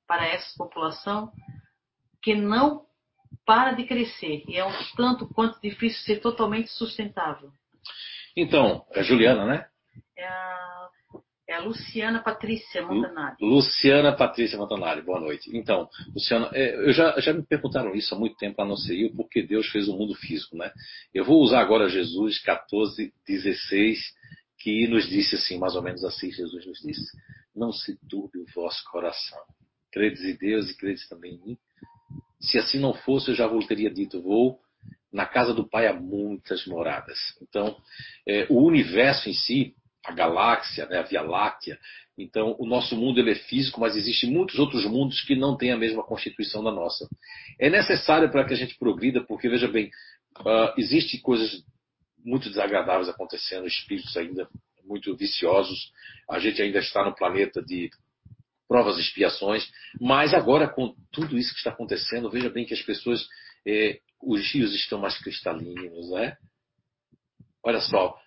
[SPEAKER 2] para essa população que não para de crescer e é um tanto quanto difícil ser totalmente sustentável.
[SPEAKER 1] Então, é Juliana, né?
[SPEAKER 2] É a, é a Luciana Patrícia Montanari.
[SPEAKER 1] Luciana Patrícia Montanari, boa noite. Então, Luciana, é, eu já, já me perguntaram isso há muito tempo lá no CEIU, porque Deus fez o mundo físico, né? Eu vou usar agora Jesus 14, 16, que nos disse assim, mais ou menos assim, Jesus nos disse, não se turbe o vosso coração. Credes em Deus e credes também em mim. Se assim não fosse, eu já vos teria dito, vou na casa do Pai há muitas moradas. Então, é, o universo em si, a galáxia, né, a Via Láctea, então o nosso mundo ele é físico, mas existem muitos outros mundos que não têm a mesma constituição da nossa. É necessário para que a gente progrida, porque veja bem, uh, existem coisas muito desagradáveis acontecendo, espíritos ainda muito viciosos. A gente ainda está no planeta de provas e expiações, mas agora com tudo isso que está acontecendo, veja bem que as pessoas é, os rios estão mais cristalinos, né? Olha só,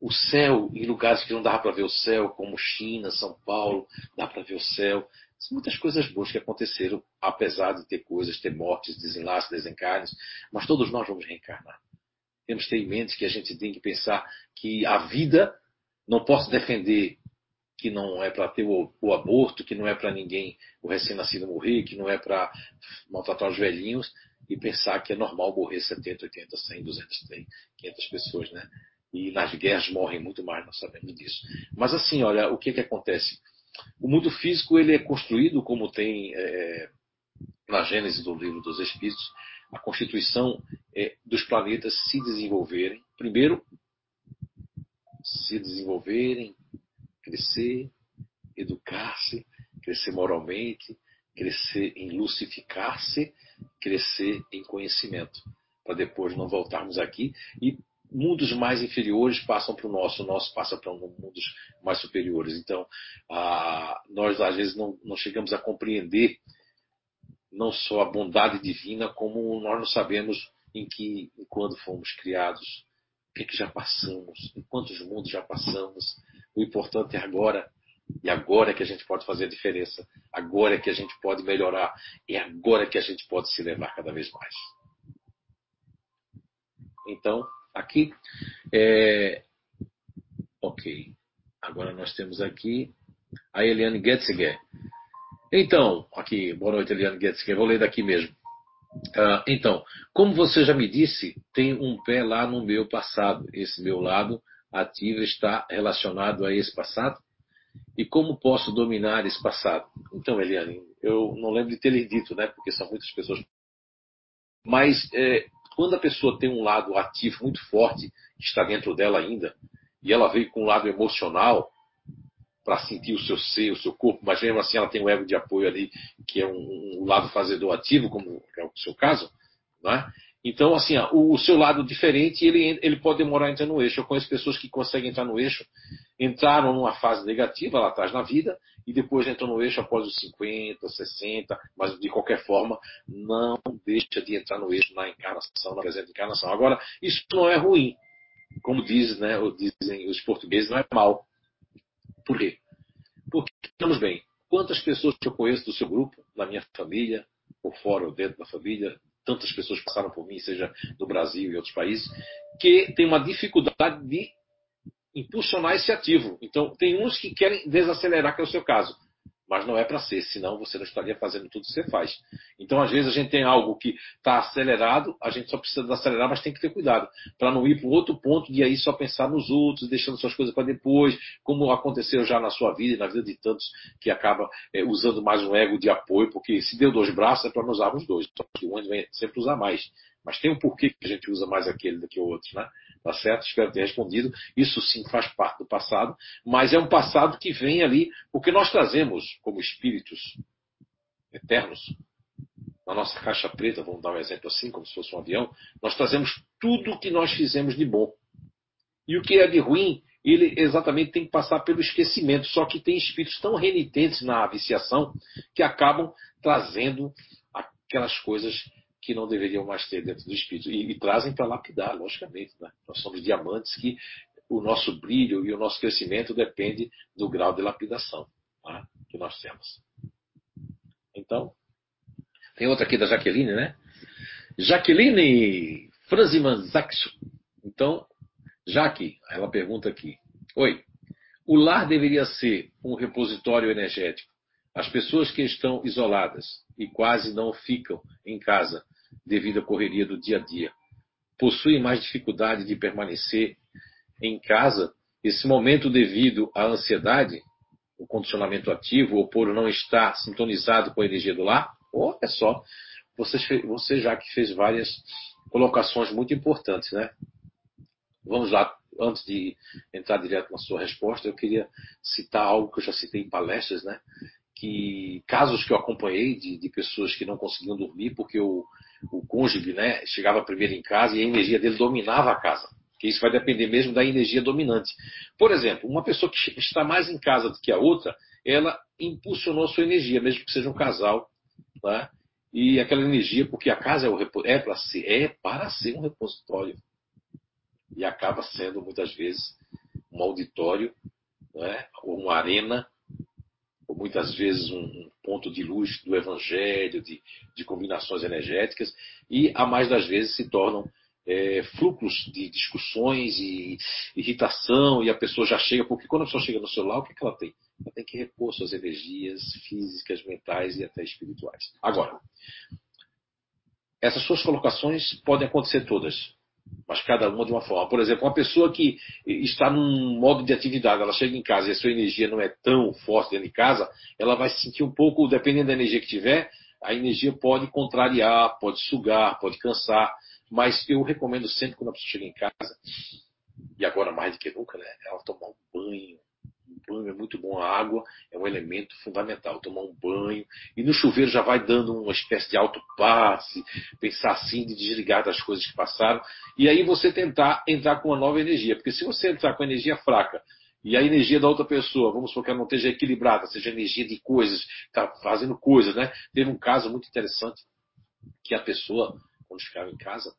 [SPEAKER 1] o céu, em lugares que não dava para ver o céu, como China, São Paulo, dá para ver o céu. São muitas coisas boas que aconteceram, apesar de ter coisas, ter mortes, desenlaces, desencarnes, mas todos nós vamos reencarnar. Temos que ter em mente que a gente tem que pensar que a vida não posso defender que não é para ter o, o, aborto, que não é para ninguém, o recém-nascido morrer, que não é para maltratar os velhinhos, e pensar que é normal morrer 70, 80, 100, 200, 100, 500 pessoas, né? E nas guerras morrem muito mais, nós sabemos disso. Mas assim, olha, o que que acontece? O mundo físico ele é construído como tem é, na Gênese do livro dos Espíritos, a constituição é, dos planetas se desenvolverem, primeiro se desenvolverem, crescer, educar-se, crescer moralmente, crescer em lucificar-se crescer em conhecimento, para depois não voltarmos aqui e mundos mais inferiores passam para o nosso, o nosso passa para mundos mais superiores. Então, nós às vezes não, não chegamos a compreender não só a bondade divina, como nós não sabemos em que e quando fomos criados, o que, é que já passamos, em quantos mundos já passamos. O importante é agora e agora é que a gente pode fazer a diferença. Agora é que a gente pode melhorar. E agora é que a gente pode se levar cada vez mais. Então, aqui. É... Ok. Agora nós temos aqui a Eliane Getziger. Então, aqui, boa noite, Eliane Getziger. Vou ler daqui mesmo. Uh, então, como você já me disse, tem um pé lá no meu passado. Esse meu lado ativo está relacionado a esse passado? E como posso dominar esse passado? Então, Eliane, eu não lembro de ter lhe dito, né? Porque são muitas pessoas. Mas é, quando a pessoa tem um lado ativo muito forte, que está dentro dela ainda, e ela veio com um lado emocional para sentir o seu ser, o seu corpo, mas mesmo assim ela tem um ego de apoio ali, que é um, um lado fazedor ativo, como é o seu caso, não é? Então, assim, o, o, seu lado diferente, ele, ele pode demorar a entrar no eixo. Eu conheço pessoas que conseguem entrar no eixo, entraram numa fase negativa lá atrás na vida, e depois entram no eixo após os 50, 60, mas de qualquer forma, não deixa de entrar no eixo na encarnação, na presente encarnação. Agora, isso não é ruim. Como diz, né, dizem os portugueses, não é mal. Por quê? Porque, estamos bem, quantas pessoas que eu conheço do seu grupo, na minha família, ou fora ou dentro da família, tantas pessoas passaram por mim, seja no Brasil e outros países, que tem uma dificuldade de impulsionar esse ativo. Então, tem uns que querem desacelerar, que é o seu caso mas não é para ser, senão você não estaria fazendo tudo que você faz. Então, às vezes, a gente tem algo que está acelerado, a gente só precisa acelerar, mas tem que ter cuidado, para não ir para outro ponto de aí só pensar nos outros, deixando suas coisas para depois, como aconteceu já na sua vida e na vida de tantos que acaba é, usando mais um ego de apoio, porque se deu dois braços é para usarmos dois, só que um vem sempre usar mais. Mas tem um porquê que a gente usa mais aquele do que o outro, né? Tá certo? Espero ter respondido. Isso sim faz parte do passado, mas é um passado que vem ali, porque nós trazemos como espíritos eternos, na nossa caixa preta, vamos dar um exemplo assim, como se fosse um avião, nós trazemos tudo o que nós fizemos de bom. E o que é de ruim, ele exatamente tem que passar pelo esquecimento. Só que tem espíritos tão renitentes na viciação que acabam trazendo aquelas coisas que não deveriam mais ter dentro do espírito. E, e trazem para lapidar, logicamente. Né? Nós somos diamantes que o nosso brilho e o nosso crescimento depende do grau de lapidação tá? que nós temos. Então, tem outra aqui da Jaqueline, né? Jaqueline Franziman Zaxo. Então, Jaque, ela pergunta aqui: Oi, o lar deveria ser um repositório energético. As pessoas que estão isoladas e quase não ficam em casa devido à correria do dia a dia. Possuem mais dificuldade de permanecer em casa. Esse momento, devido à ansiedade, o condicionamento ativo, ou por não estar sintonizado com a energia do lar, olha só, você, você já que fez várias colocações muito importantes, né? Vamos lá, antes de entrar direto na sua resposta, eu queria citar algo que eu já citei em palestras, né? Que casos que eu acompanhei de, de pessoas que não conseguiam dormir porque o, o cônjuge né, chegava primeiro em casa e a energia dele dominava a casa. Que isso vai depender mesmo da energia dominante. Por exemplo, uma pessoa que está mais em casa do que a outra, ela impulsionou sua energia, mesmo que seja um casal. Né? E aquela energia, porque a casa é, é para ser, é para ser um repositório. E acaba sendo, muitas vezes, um auditório, né? ou uma arena muitas vezes um, um ponto de luz do evangelho, de, de, combinações energéticas, e a mais das vezes se tornam é, fluxos de discussões e irritação, e a pessoa já chega, porque quando a pessoa chega no celular, o que, é que ela tem? Ela tem que repor suas energias físicas, mentais e até espirituais. Agora, essas suas colocações podem acontecer todas mas cada uma de uma forma. Por exemplo, uma pessoa que está num modo de atividade, ela chega em casa e a sua energia não é tão forte dentro de casa, ela vai se sentir um pouco, dependendo da energia que tiver, a energia pode contrariar, pode sugar, pode cansar. Mas eu recomendo sempre quando a pessoa chega em casa, e agora mais do que nunca, né, ela tomar um banho, banho é muito bom. A água é um elemento fundamental. Tomar um banho. E no chuveiro já vai dando uma espécie de autopasse, pensar assim, de desligar das coisas que passaram. E aí você tentar entrar com uma nova energia. Porque se você entrar com energia fraca, e a energia da outra pessoa, vamos supor que ela não esteja equilibrada, seja energia de coisas, está fazendo coisas, né? Teve um caso muito interessante que a pessoa, quando ficava em casa,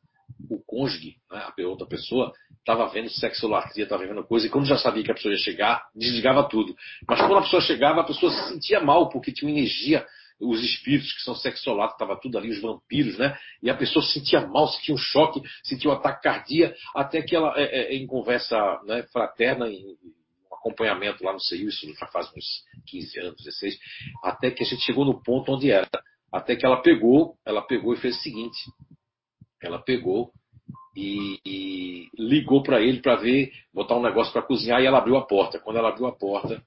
[SPEAKER 1] o cônjuge, né, a outra pessoa, estava vendo sexolatria, estava vendo coisa, e quando já sabia que a pessoa ia chegar, desligava tudo. Mas quando a pessoa chegava, a pessoa se sentia mal, porque tinha energia, os espíritos que são sexolatos, estava tudo ali, os vampiros, né? E a pessoa se sentia mal, sentia um choque, sentia um ataque cardíaco, até que ela, é, é, em conversa né, fraterna, em, acompanhamento lá no CEIU, isso já faz uns 15 anos, 16, até que a gente chegou no ponto onde era. Até que ela pegou, ela pegou e fez o seguinte, ela pegou e, e ligou para ele para ver, botar um negócio para cozinhar e ela abriu a porta. Quando ela abriu a porta,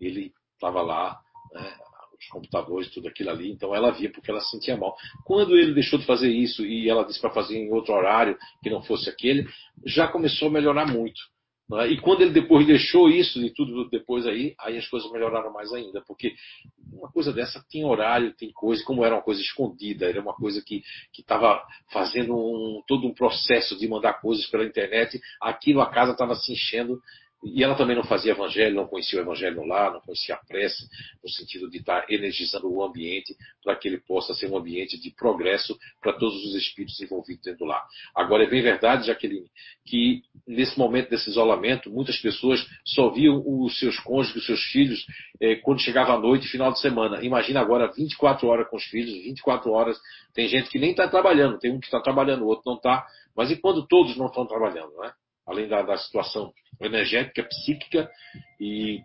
[SPEAKER 1] ele estava lá, né, os computadores, tudo aquilo ali, então ela via porque ela se sentia mal. Quando ele deixou de fazer isso e ela disse para fazer em outro horário que não fosse aquele, já começou a melhorar muito. É? E quando ele depois deixou isso e tudo depois aí, aí as coisas melhoraram mais ainda, porque uma coisa dessa tem horário, tem coisa, como era uma coisa escondida, era uma coisa que estava fazendo um, todo um processo de mandar coisas pela internet, aquilo a casa estava se enchendo e ela também não fazia evangelho, não conhecia o evangelho lá, não conhecia a prece, no sentido de estar energizando o ambiente para que ele possa ser um ambiente de progresso para todos os espíritos envolvidos dentro lá. Agora, é bem verdade, Jaqueline, que nesse momento desse isolamento, muitas pessoas só viam os seus cônjuges, os seus filhos, eh, quando chegava a noite, final de semana. Imagina agora 24 horas com os filhos, 24 horas. Tem gente que nem está trabalhando, tem um que está trabalhando, o outro não está. Mas e quando todos não estão trabalhando, né? Além da, da situação energética, psíquica e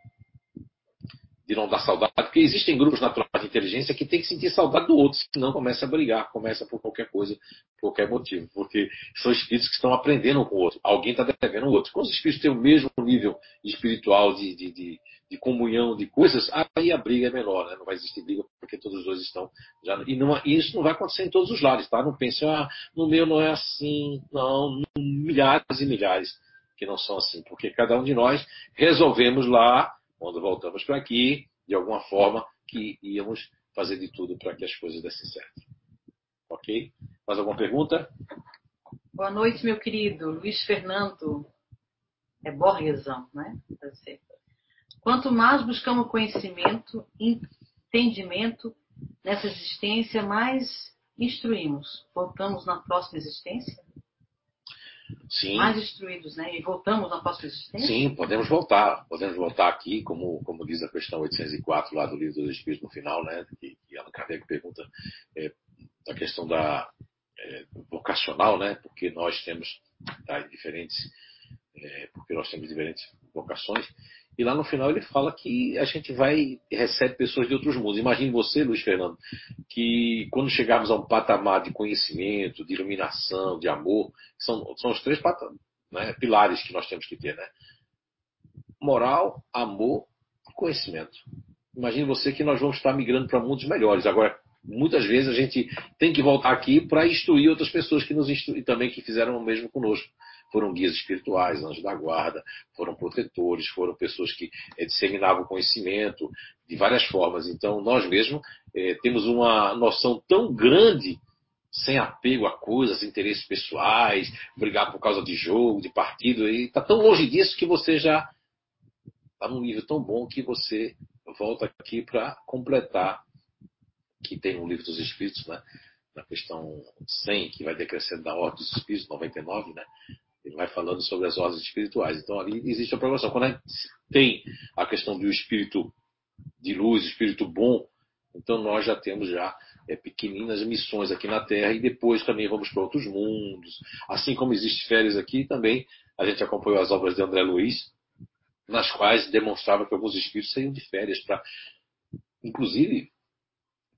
[SPEAKER 1] de não dar saudade, porque existem grupos naturais de inteligência que tem que sentir saudade do outro, senão começa a brigar, começa por qualquer coisa, por qualquer motivo, porque são espíritos que estão aprendendo com o outro, alguém está devendo o outro. Quando os espíritos têm o mesmo nível espiritual de, de, de, de, comunhão de coisas, aí a briga é menor, né? não vai existir briga porque todos os dois estão já. E, não, isso não vai acontecer em todos os lares, tá? Não pense, ah, no meu não é assim, não, milhares e milhares que não são assim, porque cada um de nós resolvemos lá, quando voltamos para aqui, de alguma forma, que íamos fazer de tudo para que as coisas dessem certo. Ok? Mais alguma pergunta?
[SPEAKER 2] Boa noite, meu querido Luiz Fernando. É Borgesão, né? Quanto mais buscamos conhecimento, entendimento nessa existência, mais instruímos. Voltamos na próxima existência? Sim. mais destruídos, né? E voltamos na próxima existência?
[SPEAKER 1] Sim, podemos voltar. Podemos voltar aqui, como, como diz a questão 804 lá do livro dos Espíritos no final, né? Que, que Allan Kardec pergunta é, a questão da é, vocacional, né? Porque nós temos tá, diferentes, é, porque nós temos diferentes vocações. E lá no final ele fala que a gente vai recebe pessoas de outros mundos. Imagine você, Luiz Fernando, que quando chegarmos a um patamar de conhecimento, de iluminação, de amor, são, são os três né, pilares que nós temos que ter, né? Moral, amor e conhecimento. Imagine você que nós vamos estar migrando para mundos melhores. Agora, muitas vezes a gente tem que voltar aqui para instruir outras pessoas que nos instruem também, que fizeram o mesmo conosco foram guias espirituais, anjos da guarda, foram protetores, foram pessoas que é, disseminavam conhecimento de várias formas. Então, nós mesmos é, temos uma noção tão grande, sem apego a coisas, interesses pessoais, brigar por causa de jogo, de partido, e está tão longe disso que você já está num nível tão bom que você volta aqui para completar, que tem no livro dos Espíritos, né? na questão 100, que vai decrescendo da ordem dos Espíritos, 99, né? Ele vai falando sobre as ordens espirituais. Então ali existe a programação. Quando a gente tem a questão do espírito de luz, espírito bom, então nós já temos já é, pequeninas missões aqui na Terra e depois também vamos para outros mundos. Assim como existe férias aqui, também a gente acompanhou as obras de André Luiz, nas quais demonstrava que alguns espíritos saíam de férias para, inclusive,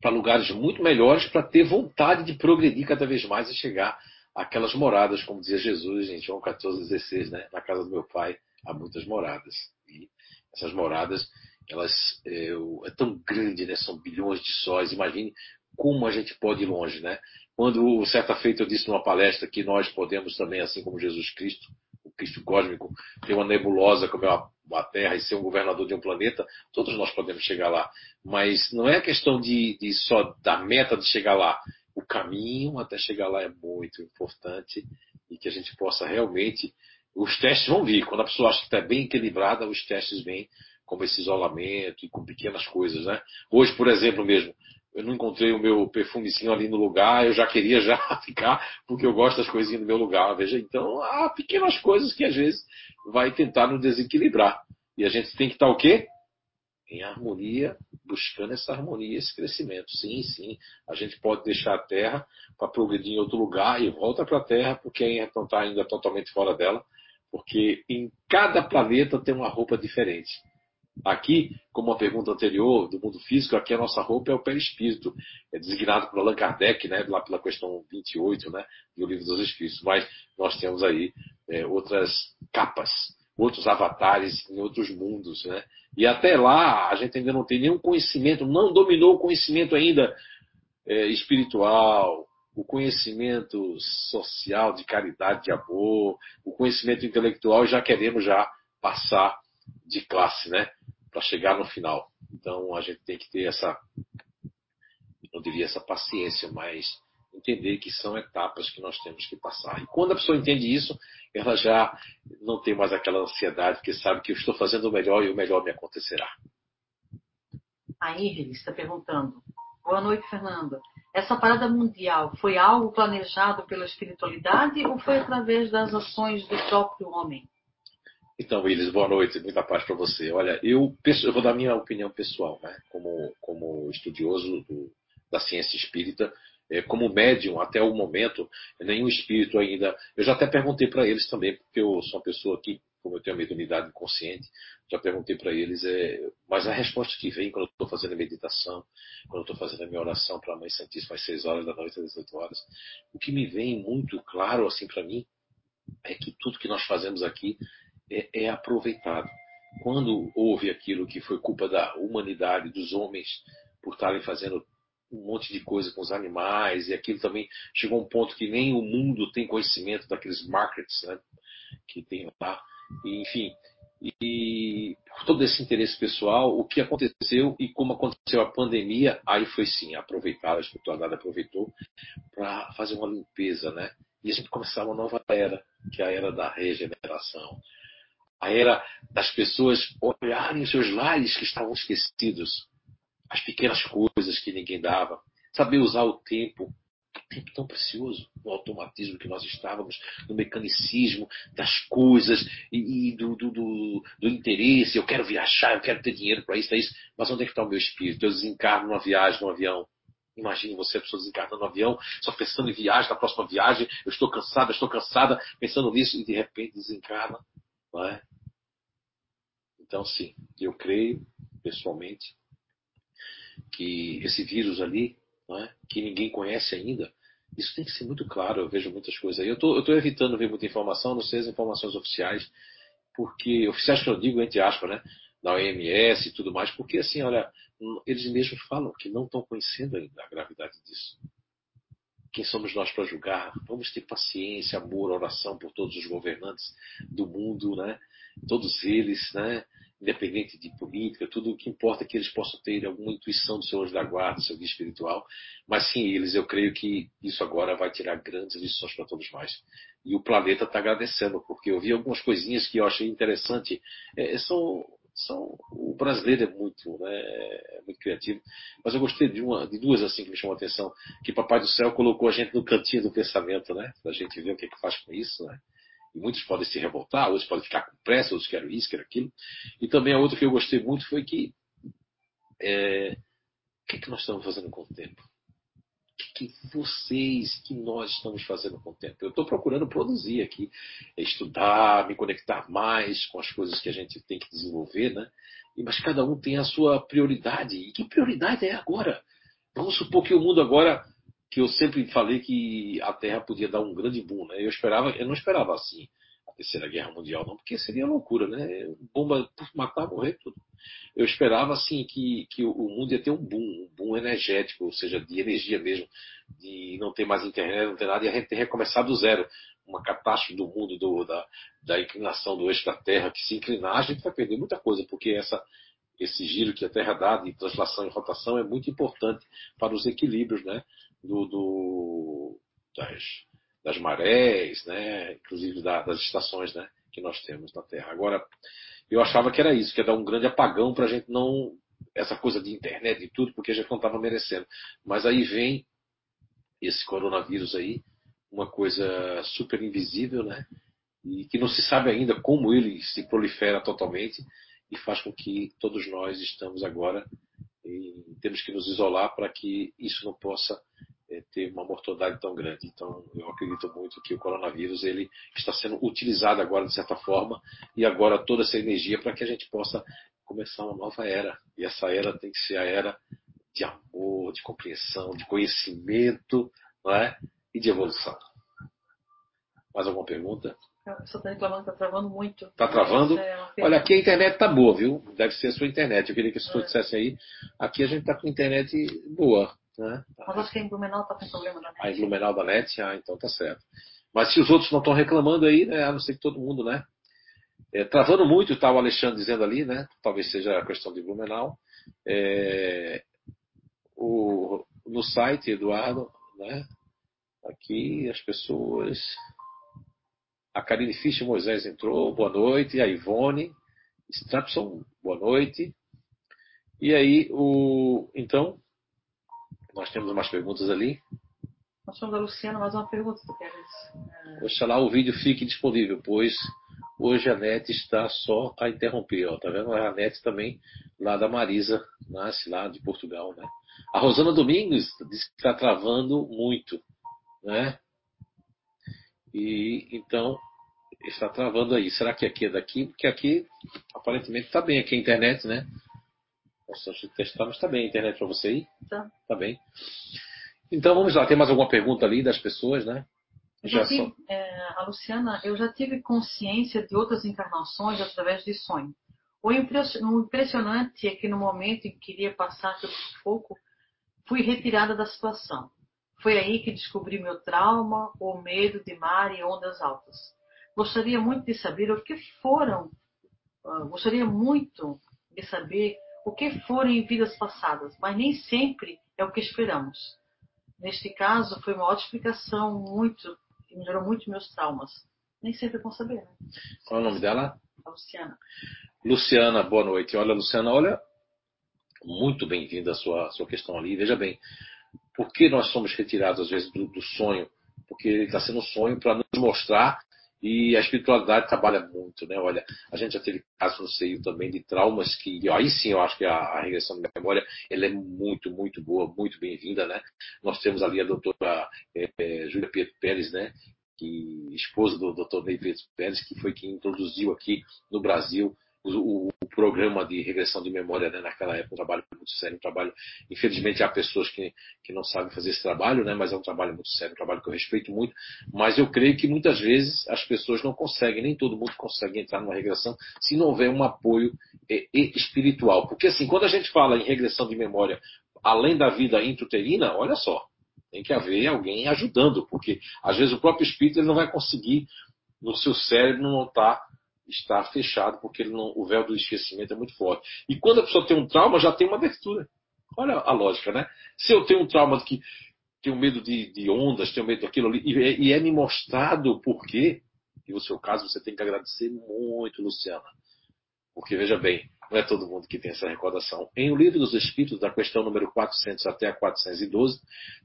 [SPEAKER 1] para lugares muito melhores para ter vontade de progredir cada vez mais e chegar aquelas moradas, como dizia Jesus em João 14, 16, né? Na casa do meu pai há muitas moradas. E essas moradas, elas é, é tão grande, né? São bilhões de sóis. Imagine como a gente pode ir longe, né? Quando certa feita eu disse numa palestra que nós podemos também, assim como Jesus Cristo, o Cristo cósmico, ter uma nebulosa como é a Terra e ser um governador de um planeta, todos nós podemos chegar lá. Mas não é questão de, de só da meta de chegar lá, o caminho até chegar lá é muito importante e que a gente possa realmente. Os testes vão vir. Quando a pessoa acha que está bem equilibrada, os testes vêm como esse isolamento e com pequenas coisas, né? Hoje, por exemplo, mesmo, eu não encontrei o meu perfumezinho ali no lugar, eu já queria já ficar, porque eu gosto das coisinhas no meu lugar. Veja, então há pequenas coisas que às vezes vai tentar nos desequilibrar. E a gente tem que estar o quê? em harmonia, buscando essa harmonia, esse crescimento. Sim, sim, a gente pode deixar a Terra para progredir em outro lugar e volta para a Terra, porque então está ainda totalmente fora dela, porque em cada planeta tem uma roupa diferente. Aqui, como a pergunta anterior do mundo físico, aqui a nossa roupa é o perispírito, é designado por Allan Kardec, né, lá pela questão 28, né, do Livro dos Espíritos. Mas nós temos aí é, outras capas outros avatares em outros mundos, né? E até lá a gente ainda não tem nenhum conhecimento, não dominou o conhecimento ainda é, espiritual, o conhecimento social de caridade, de amor, o conhecimento intelectual, já queremos já passar de classe, né? Para chegar no final. Então a gente tem que ter essa, não diria essa paciência, mas entender que são etapas que nós temos que passar. E quando a pessoa entende isso, ela já não tem mais aquela ansiedade, porque sabe que eu estou fazendo o melhor e o melhor me acontecerá.
[SPEAKER 2] A Iris está perguntando. Boa noite, Fernanda. Essa parada mundial foi algo planejado pela espiritualidade ou foi através das ações do próprio homem?
[SPEAKER 1] Então, Willis, boa noite, muita paz para você. Olha, eu, eu, vou dar minha opinião pessoal, né? como, como estudioso do, da ciência espírita, é, como médium, até o momento, nenhum espírito ainda. Eu já até perguntei para eles também, porque eu sou uma pessoa que, como eu tenho a mediunidade inconsciente, já perguntei para eles, é, mas a resposta que vem quando eu estou fazendo a meditação, quando eu estou fazendo a minha oração para a Mãe Santíssima às 6 horas da noite, às 18 horas, o que me vem muito claro assim para mim é que tudo que nós fazemos aqui é, é aproveitado. Quando houve aquilo que foi culpa da humanidade, dos homens, por estarem fazendo um monte de coisa com os animais, e aquilo também chegou a um ponto que nem o mundo tem conhecimento daqueles markets né, que tem lá. E, enfim, e por todo esse interesse pessoal, o que aconteceu e como aconteceu a pandemia, aí foi sim aproveitado, a espiritualidade aproveitou para fazer uma limpeza, né? E a gente começava uma nova era, que é a era da regeneração. A era das pessoas olharem os seus lares que estavam esquecidos as pequenas coisas que ninguém dava, saber usar o tempo, tempo tão precioso, no automatismo que nós estávamos, no mecanicismo das coisas e, e do, do, do, do, interesse. Eu quero viajar, eu quero ter dinheiro para isso, para isso. Mas onde é que está o meu espírito? Eu desencarno numa viagem, num avião. Imagine você, a pessoa desencarnando no avião, só pensando em viagem, na próxima viagem, eu estou cansada, estou cansada, pensando nisso, e de repente desencarna. Não é? Então, sim, eu creio, pessoalmente, que esse vírus ali, é? que ninguém conhece ainda, isso tem que ser muito claro. Eu vejo muitas coisas aí. Eu estou evitando ver muita informação, não sei as informações oficiais, porque oficiais que eu digo entre aspas, né? Da OMS e tudo mais, porque assim, olha, eles mesmos falam que não estão conhecendo ainda a gravidade disso. Quem somos nós para julgar? Vamos ter paciência, amor, oração por todos os governantes do mundo, né? Todos eles, né? Independente de política, tudo o que importa é que eles possam ter alguma intuição do seu anjo da guarda, do seu guia espiritual. Mas sim, eles, eu creio que isso agora vai tirar grandes lições para todos nós. E o planeta está agradecendo, porque eu vi algumas coisinhas que eu achei interessante. É, são, são, o brasileiro é muito, né, é muito criativo, mas eu gostei de, uma, de duas assim que me chamou a atenção, que Papai do Céu colocou a gente no cantinho do pensamento, né, para a gente ver o que, é que faz com isso, né. E muitos podem se revoltar, outros podem ficar com pressa, outros querem isso, querem aquilo. E também a outra que eu gostei muito foi que é, o que, é que nós estamos fazendo com o tempo? O que, que vocês, que nós estamos fazendo com o tempo? Eu estou procurando produzir aqui, estudar, me conectar mais com as coisas que a gente tem que desenvolver, né? Mas cada um tem a sua prioridade. E que prioridade é agora? Vamos supor que o mundo agora que eu sempre falei que a Terra podia dar um grande boom, né? Eu esperava, eu não esperava assim a terceira guerra mundial não, porque seria loucura, né? Bomba matar, morrer tudo. Eu esperava assim que, que o mundo ia ter um boom, um boom energético, ou seja, de energia mesmo, de não ter mais internet, não ter nada, e a gente ter recomeçado do zero. Uma catástrofe do mundo, do, da, da inclinação do eixo da Terra, que se inclinar, a gente vai perder muita coisa, porque essa, esse giro que a Terra dá de translação e rotação é muito importante para os equilíbrios, né? Do, do das, das, marés, né? inclusive da, das estações né? que nós temos na Terra. Agora, eu achava que era isso, que ia dar um grande apagão para a gente não. essa coisa de internet e tudo, porque a gente não estava merecendo. Mas aí vem esse coronavírus aí, uma coisa super invisível, né? E que não se sabe ainda como ele se prolifera totalmente e faz com que todos nós estamos agora e temos que nos isolar para que isso não possa é, ter uma mortalidade tão grande. Então, eu acredito muito que o coronavírus ele está sendo utilizado agora de certa forma e agora toda essa energia para que a gente possa começar uma nova era. E essa era tem que ser a era de amor, de compreensão, de conhecimento, não é? E de evolução. Mais alguma pergunta?
[SPEAKER 2] Só está reclamando que está travando muito.
[SPEAKER 1] Está travando? É Olha, aqui a internet está boa, viu? Deve ser a sua internet. Eu queria que você é. dissesse aí. Aqui a gente está com internet boa. Né?
[SPEAKER 2] Mas acho que em Blumenau está com problema da net. Ah,
[SPEAKER 1] em Blumenau da net? Ah, então tá certo. Mas se os outros não estão reclamando aí, né? A não ser que todo mundo, né? É, travando muito, está o Alexandre dizendo ali, né? Talvez seja a questão de Blumenau. É, o, no site, Eduardo, né? Aqui as pessoas. A Karine Fischer Moisés entrou, boa noite. A Ivone Strapson, boa noite. E aí, o... então, nós temos umas perguntas ali.
[SPEAKER 2] Nós somos da Luciana, mais uma pergunta, tu queres?
[SPEAKER 1] Oxalá o vídeo fique disponível, pois hoje a NET está só a interromper. Ó, tá vendo? A NET também, lá da Marisa, nasce lá de Portugal. Né? A Rosana Domingos disse que está travando muito. Né? E então está travando aí. Será que aqui é daqui? Porque aqui aparentemente está bem aqui a internet, né? Posso testar, mas está bem a internet para você aí?
[SPEAKER 2] Tá.
[SPEAKER 1] Tá bem. Então vamos lá, tem mais alguma pergunta ali das pessoas, né?
[SPEAKER 2] Já tive, só... é, a Luciana, eu já tive consciência de outras encarnações através de sonho. O impressionante é que no momento em que queria passar pelo sufoco, fui retirada da situação. Foi aí que descobri meu trauma, o medo de mar e ondas altas. Gostaria muito de saber o que foram, uh, gostaria muito de saber o que foram em vidas passadas, mas nem sempre é o que esperamos. Neste caso, foi uma ótima explicação, muito, que melhorou muito meus traumas. Nem sempre é bom saber, né?
[SPEAKER 1] Qual é o nome dela?
[SPEAKER 2] A Luciana.
[SPEAKER 1] Luciana, boa noite. Olha, Luciana, olha, muito bem-vinda a sua, sua questão ali. Veja bem, por que nós somos retirados, às vezes, do, do sonho? Porque ele está sendo um sonho para nos mostrar e a espiritualidade trabalha muito, né? Olha, a gente já teve casos no seio também de traumas que, aí sim, eu acho que a, a regressão da memória ela é muito, muito boa, muito bem-vinda, né? Nós temos ali a doutora é, é, Júlia Pietro Pérez, né? Que, esposa do doutor Ney Pérez, que foi quem introduziu aqui no Brasil o, o, programa de regressão de memória né, naquela época, um trabalho muito sério, um trabalho, infelizmente há pessoas que, que não sabem fazer esse trabalho, né, mas é um trabalho muito sério, um trabalho que eu respeito muito, mas eu creio que muitas vezes as pessoas não conseguem, nem todo mundo consegue entrar numa regressão se não houver um apoio é, espiritual. Porque assim, quando a gente fala em regressão de memória além da vida intrauterina, olha só, tem que haver alguém ajudando, porque às vezes o próprio espírito ele não vai conseguir, no seu cérebro não está fechado, porque não, o véu do esquecimento é muito forte. E quando a pessoa tem um trauma, já tem uma abertura. Olha a lógica, né? Se eu tenho um trauma que tenho medo de, de ondas, tenho medo daquilo ali, e, é, e é me mostrado o porquê, e no seu caso você tem que agradecer muito, Luciana. Porque veja bem, não é todo mundo que tem essa recordação. Em O Livro dos Espíritos, da questão número 400 até a 412,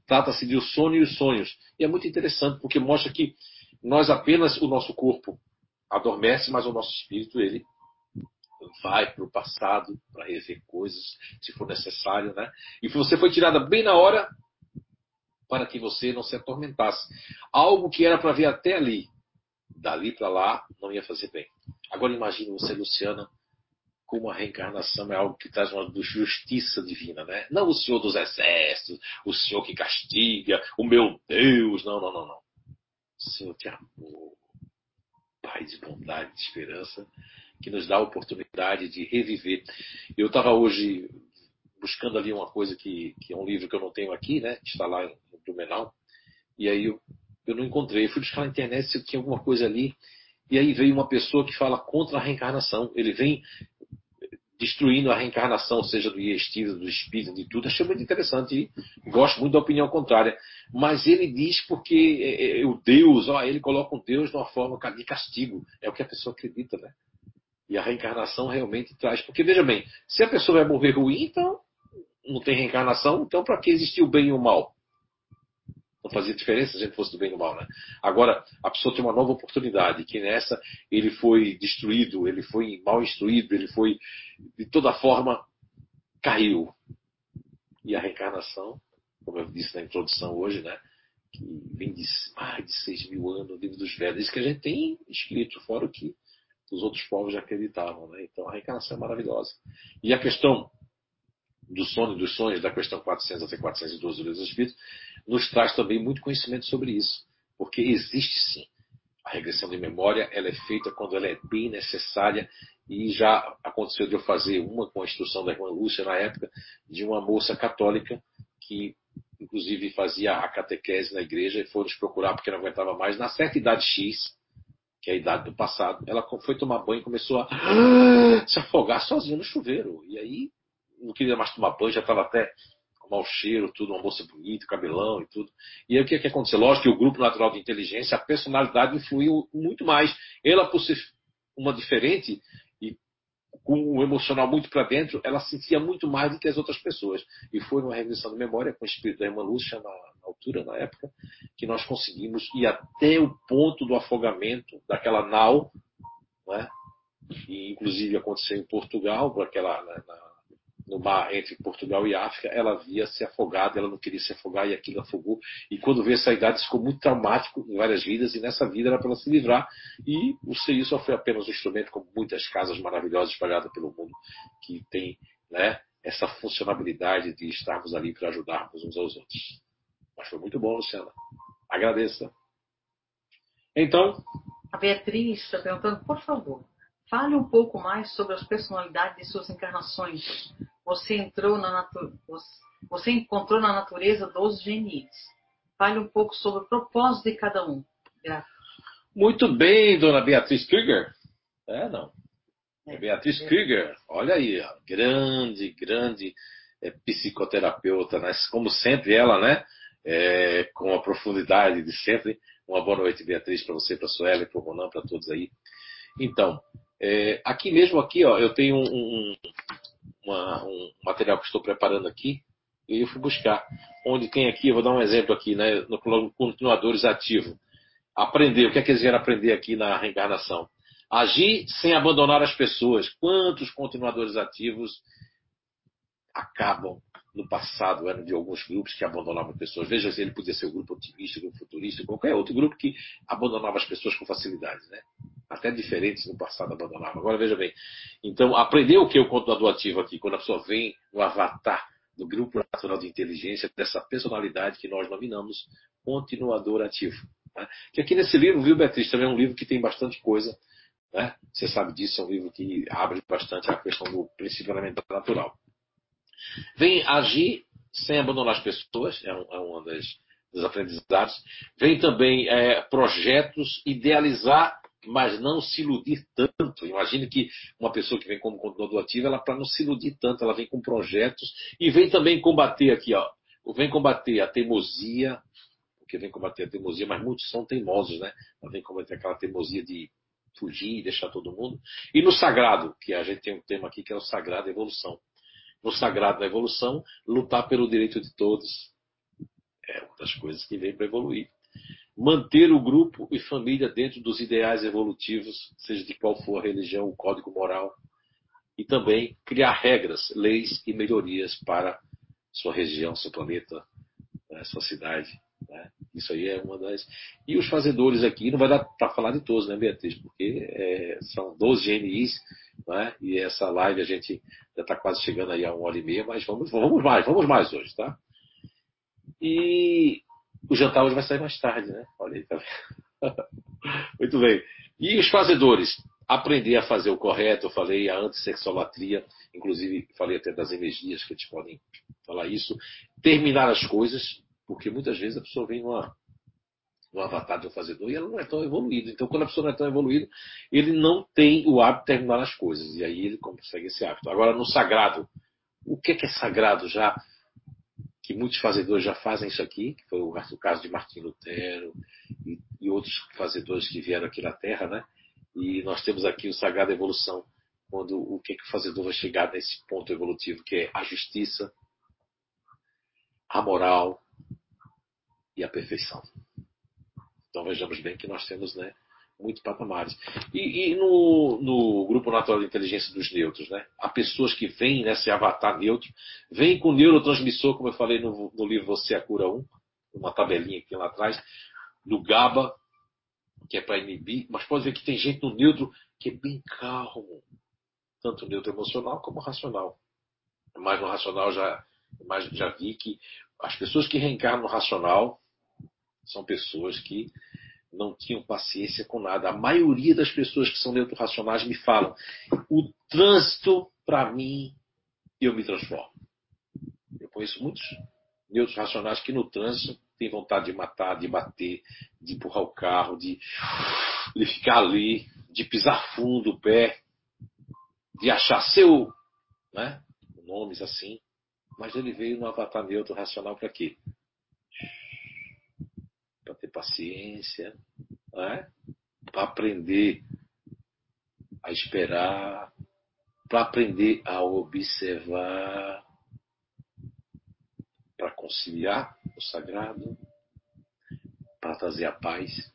[SPEAKER 1] trata-se de o sono e os sonhos. E é muito interessante, porque mostra que nós apenas, o nosso corpo, adormece, mas o nosso espírito ele vai para o passado para rever coisas, se for necessário, né? E você foi tirada bem na hora para que você não se atormentasse. Algo que era para ver até ali, dali para lá, não ia fazer bem. Agora imagine você, Luciana, como a reencarnação é algo que traz uma justiça divina, né? Não o Senhor dos Exércitos, o Senhor que castiga, o meu Deus, não, não, não, não. Senhor te amou, Pai de bondade, de esperança, que nos dá a oportunidade de reviver. Eu estava hoje buscando ali uma coisa que, que, é um livro que eu não tenho aqui, né? Está lá no Blumenau. E aí eu, eu não encontrei. Eu fui buscar na internet se tinha alguma coisa ali. E aí veio uma pessoa que fala contra a reencarnação. Ele vem destruindo a reencarnação, seja do Yestiva, do Espírito, de tudo. Achei muito interessante e gosto muito da opinião contrária. Mas ele diz porque é, é, o Deus, ó, ele coloca o Deus de uma forma de castigo. É o que a pessoa acredita, né? E a reencarnação realmente traz. Porque veja bem, se a pessoa vai morrer ruim, então não tem reencarnação, então para que existir o bem e o mal? Não fazia diferença se a gente fosse do bem ou do mal, né? Agora, a pessoa tem uma nova oportunidade, que nessa ele foi destruído, ele foi mal instruído, ele foi, de toda forma, caiu. E a reencarnação, como eu disse na introdução hoje, né? Que vem de mais de 6 mil anos no livro dos Vedas, isso que a gente tem escrito, fora o que os outros povos já acreditavam, né? Então a reencarnação é maravilhosa. E a questão do sono e dos sonhos, da questão 400 até 412 do Livro dos Espíritos, nos traz também muito conhecimento sobre isso. Porque existe sim. A regressão de memória ela é feita quando ela é bem necessária e já aconteceu de eu fazer uma com a instrução da irmã Lúcia na época, de uma moça católica que inclusive fazia a catequese na igreja e foi nos procurar porque não aguentava mais. Na certa idade X, que é a idade do passado, ela foi tomar banho e começou a se afogar sozinha no chuveiro. E aí não queria mais tomar banho, já estava até mau cheiro, tudo, uma moça bonita, cabelão e tudo. E aí o que, é que aconteceu? Lógico que o grupo natural de inteligência, a personalidade influiu muito mais. Ela, por ser uma diferente e com o emocional muito para dentro, ela sentia muito mais do que as outras pessoas. E foi uma regressão de memória com o espírito da irmã Lúcia na, na altura, na época, que nós conseguimos ir até o ponto do afogamento daquela nau, né? e inclusive aconteceu em Portugal, aquela, na, na no mar entre Portugal e África, ela via se afogada, ela não queria se afogar e aquilo afogou. E quando veio essa idade, ficou muito traumático em várias vidas, e nessa vida era para ela se livrar. E o CI só foi apenas um instrumento, como muitas casas maravilhosas espalhadas pelo mundo, que tem né, essa funcionalidade de estarmos ali para ajudarmos uns aos outros. Mas foi muito bom, Luciana. Agradeça. Então.
[SPEAKER 2] A Beatriz está perguntando, por favor, fale um pouco mais sobre as personalidades de suas encarnações você entrou na natu... você encontrou na natureza dos genis. Fale um pouco sobre o propósito de cada um. Graças.
[SPEAKER 1] Muito bem, dona Beatriz Krieger. É, não. É Beatriz é. Krieger, olha aí, ó, grande, grande é, psicoterapeuta, né? como sempre ela, né? É, com a profundidade de sempre. Uma boa noite, Beatriz, para você, para a Suela, para o Ronan, para todos aí. Então, é, aqui mesmo, aqui, ó, eu tenho um, um, uma, um material que estou preparando aqui e eu fui buscar. Onde tem aqui, eu vou dar um exemplo aqui, né, no continuadores ativo. Aprender, o que é que eles vieram aprender aqui na reencarnação? Agir sem abandonar as pessoas. Quantos continuadores ativos acabam no passado eram de alguns grupos que abandonavam pessoas. Veja, ele podia ser o grupo otimista, o grupo futurista, qualquer outro grupo que abandonava as pessoas com facilidade, né? Até diferentes no passado abandonavam. Agora veja bem. Então, aprender o que é o continuador ativo aqui, quando a pessoa vem no avatar do grupo natural de inteligência, dessa personalidade que nós nominamos continuador ativo. Né? Que aqui nesse livro, viu, Beatriz, também é um livro que tem bastante coisa. Né? Você sabe disso, é um livro que abre bastante a questão do princípio elementar natural. Vem agir sem abandonar as pessoas, é, um, é das, dos aprendizados. Vem também é, projetos, idealizar, mas não se iludir tanto. Imagine que uma pessoa que vem como continuador ativo, ela para não se iludir tanto, ela vem com projetos e vem também combater aqui, ó, vem combater a teimosia, porque vem combater a teimosia, mas muitos são teimosos, né? Ela vem combater aquela teimosia de fugir e deixar todo mundo. E no sagrado, que a gente tem um tema aqui que é o sagrado evolução no sagrado da evolução, lutar pelo direito de todos. É uma das coisas que vem para evoluir. Manter o grupo e família dentro dos ideais evolutivos, seja de qual for a religião, o código moral. E também criar regras, leis e melhorias para sua região, seu planeta, né, sua cidade. Né? Isso aí é uma das. E os fazedores aqui, não vai dar para falar de todos, né, Beatriz? Porque é, são 12 GNIs, né? e essa live a gente já está quase chegando aí a uma hora e meia, mas vamos, vamos mais, vamos mais hoje, tá? E o jantar hoje vai sair mais tarde, né? Olha aí, tá Muito bem. E os fazedores? Aprender a fazer o correto, eu falei a antissexolatria, inclusive falei até das energias que eles podem falar isso. Terminar as coisas, porque muitas vezes a pessoa vem numa, no avatar do fazedor e ela não é tão evoluída. Então, quando a pessoa não é tão evoluída, ele não tem o hábito de terminar as coisas. E aí ele consegue esse hábito. Agora, no sagrado, o que é, que é sagrado já? Que muitos fazedores já fazem isso aqui, que foi o caso de Martim Lutero e, e outros fazedores que vieram aqui na Terra, né? E nós temos aqui o sagrado evolução, quando o que, é que o fazedor vai chegar nesse ponto evolutivo, que é a justiça, a moral, e a perfeição. Então vejamos bem que nós temos né, muitos patamares. E, e no, no, grupo natural de inteligência dos neutros, né, há pessoas que vêm nesse avatar neutro, vêm com neurotransmissor, como eu falei no, no livro Você é a Cura 1, uma tabelinha que tem lá atrás, do GABA, que é para inibir, mas pode ver que tem gente no neutro que é bem calmo, tanto neutro emocional como racional. Mas no racional já, mas já vi que as pessoas que reencarnam no racional são pessoas que não tinham paciência com nada. A maioria das pessoas que são neutro-racionais me falam: o trânsito, para mim, eu me transformo. Eu conheço muitos neutros racionais que no trânsito têm vontade de matar, de bater, de empurrar o carro, de, de ficar ali, de pisar fundo o pé, de achar seu, né, nomes assim, Mas ele veio no avatar neutro racional para quê? Paciência, né? para aprender a esperar, para aprender a observar, para conciliar o sagrado, para trazer a paz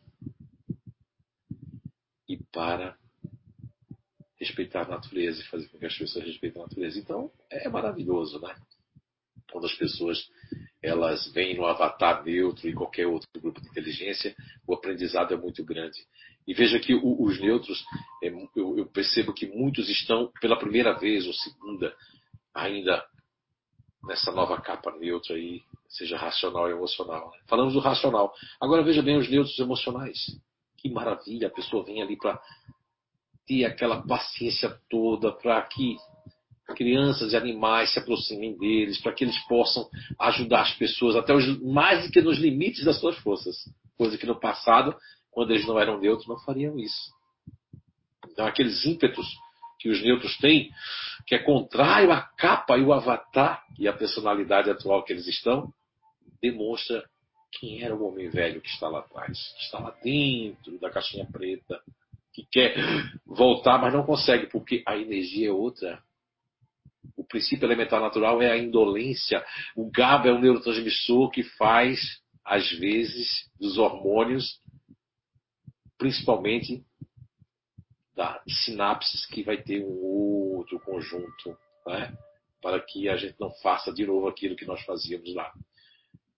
[SPEAKER 1] e para respeitar a natureza e fazer com que as pessoas respeitem a natureza. Então, é maravilhoso, né? Quando as pessoas elas vêm no avatar neutro e qualquer outro grupo de inteligência, o aprendizado é muito grande. E veja que os neutros, é, eu percebo que muitos estão pela primeira vez ou segunda ainda nessa nova capa neutra aí, seja racional e emocional. Né? Falamos do racional. Agora veja bem os neutros emocionais. Que maravilha, a pessoa vem ali para ter aquela paciência toda, para que crianças e animais se aproximem deles, para que eles possam ajudar as pessoas até os, mais do que nos limites das suas forças. Coisa que no passado, quando eles não eram neutros, não fariam isso. Então, aqueles ímpetos que os neutros têm, que é contrário à capa e o avatar e a personalidade atual que eles estão, demonstra quem era o homem velho que está lá atrás, que está lá dentro da caixinha preta, que quer voltar, mas não consegue, porque a energia é outra. O princípio elementar natural é a indolência. O GABA é um neurotransmissor que faz, às vezes, dos hormônios, principalmente da sinapses que vai ter um outro conjunto, né? para que a gente não faça de novo aquilo que nós fazíamos lá.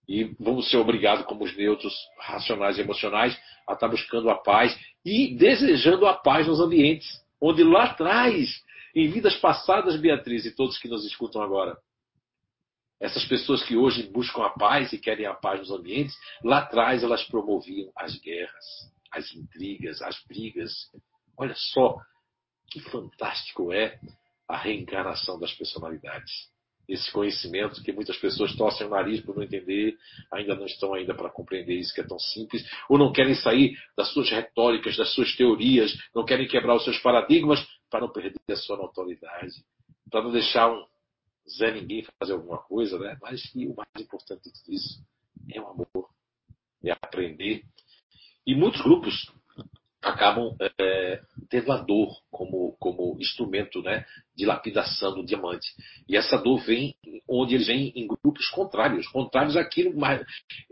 [SPEAKER 1] E vamos ser obrigados, como os neutros racionais e emocionais, a estar buscando a paz e desejando a paz nos ambientes, onde lá atrás, em vidas passadas, Beatriz e todos que nos escutam agora, essas pessoas que hoje buscam a paz e querem a paz nos ambientes, lá atrás elas promoviam as guerras, as intrigas, as brigas, Olha só que fantástico é a reencarnação das personalidades. Esse conhecimento que muitas pessoas torcem o nariz por não entender, ainda não estão ainda para compreender isso que é tão simples, ou não querem sair das suas retóricas, das suas teorias, não querem quebrar os seus paradigmas para não perder a sua notoriedade, para não deixar um Zé Ninguém fazer alguma coisa, né? Mas que o mais importante de tudo isso é o amor, é aprender. E muitos grupos acabam é, tendo a dor como, como instrumento né, de lapidação do diamante. E essa dor vem onde eles vêm em grupos contrários, contrários àquilo, mas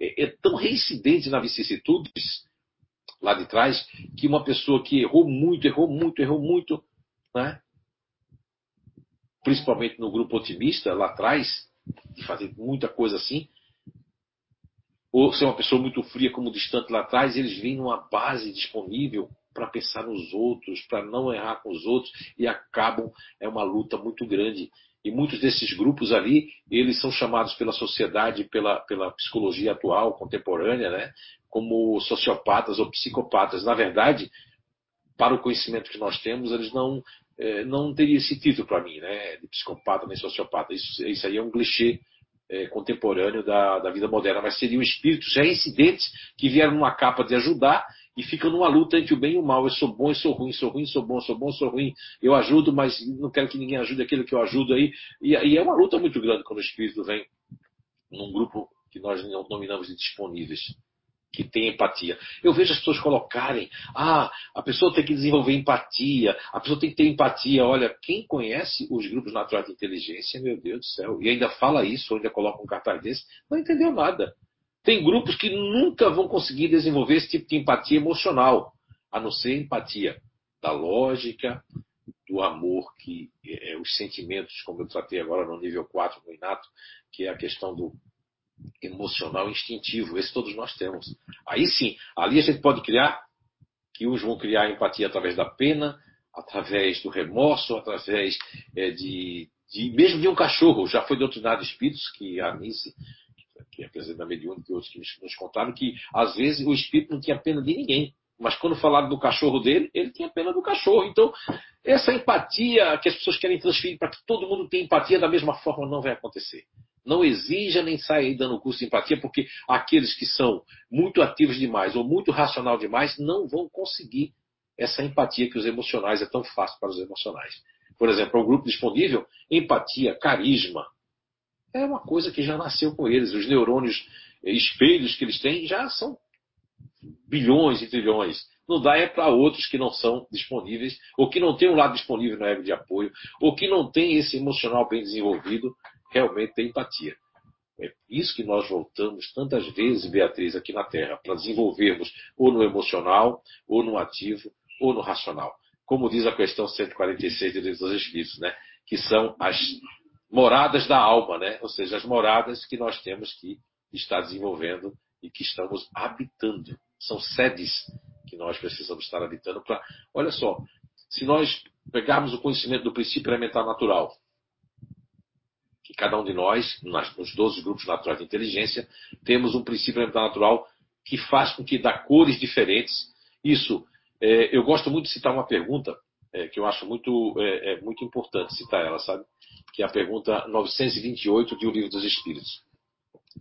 [SPEAKER 1] é, é tão reincidente na vicissitudes lá de trás, que uma pessoa que errou muito, errou muito, errou muito, né, principalmente no grupo otimista lá atrás, de fazer muita coisa assim, ou ser uma pessoa muito fria como distante lá atrás, eles vêm numa base disponível para pensar nos outros, para não errar com os outros e acabam é uma luta muito grande. E muitos desses grupos ali, eles são chamados pela sociedade, pela, pela psicologia atual, contemporânea, né, como sociopatas ou psicopatas. Na verdade, para o conhecimento que nós temos, eles não é, não teriam esse título para mim, né, de psicopata nem sociopata. Isso, isso aí é um clichê é, contemporâneo da, da, vida moderna, mas seriam espíritos reincidentes que vieram numa capa de ajudar e ficam numa luta entre o bem e o mal. Eu sou bom, eu sou ruim, sou ruim, sou bom, sou bom, sou ruim. Eu ajudo, mas não quero que ninguém ajude aquele que eu ajudo aí. E, e é uma luta muito grande quando o espírito vem num grupo que nós nominamos de disponíveis que tem empatia. Eu vejo as pessoas colocarem, ah, a pessoa tem que desenvolver empatia, a pessoa tem que ter empatia. Olha, quem conhece os grupos naturais de inteligência, meu Deus do céu, e ainda fala isso, ou ainda coloca um cartaz desse, não entendeu nada. Tem grupos que nunca vão conseguir desenvolver esse tipo de empatia emocional, a não ser empatia da lógica, do amor, que é, os sentimentos, como eu tratei agora no nível 4 no Inato, que é a questão do emocional instintivo, esse todos nós temos. Aí sim, ali a gente pode criar, que uns vão criar empatia através da pena, através do remorso, através é, de, de, mesmo de um cachorro. Já foi doutrinado espíritos que a Anice, que é presidente da Mediúnica e outros que nos contaram, que às vezes o espírito não tinha pena de ninguém. Mas quando falaram do cachorro dele, ele tinha pena do cachorro. Então, essa empatia que as pessoas querem transferir para que todo mundo tenha empatia da mesma forma não vai acontecer. Não exija nem saia aí dando curso de empatia, porque aqueles que são muito ativos demais ou muito racional demais não vão conseguir essa empatia que os emocionais é tão fácil para os emocionais. Por exemplo, o grupo disponível, empatia, carisma, é uma coisa que já nasceu com eles. Os neurônios espelhos que eles têm já são bilhões e trilhões. Não dá é para outros que não são disponíveis, ou que não têm um lado disponível no ego de apoio, ou que não têm esse emocional bem desenvolvido, realmente ter empatia. É isso que nós voltamos tantas vezes, Beatriz, aqui na Terra, para desenvolvermos ou no emocional, ou no ativo, ou no racional. Como diz a questão 146 do Livro dos Espíritos, né? que são as moradas da alma, né? ou seja, as moradas que nós temos que estar desenvolvendo e que estamos habitando. São sedes que nós precisamos estar habitando para. Olha só, se nós pegarmos o conhecimento do princípio elementar natural, que cada um de nós, nos 12 grupos naturais de inteligência, temos um princípio elementar natural que faz com que dá cores diferentes. Isso, é, eu gosto muito de citar uma pergunta é, que eu acho muito, é, é, muito importante citar ela, sabe? Que é a pergunta 928 de O Livro dos Espíritos.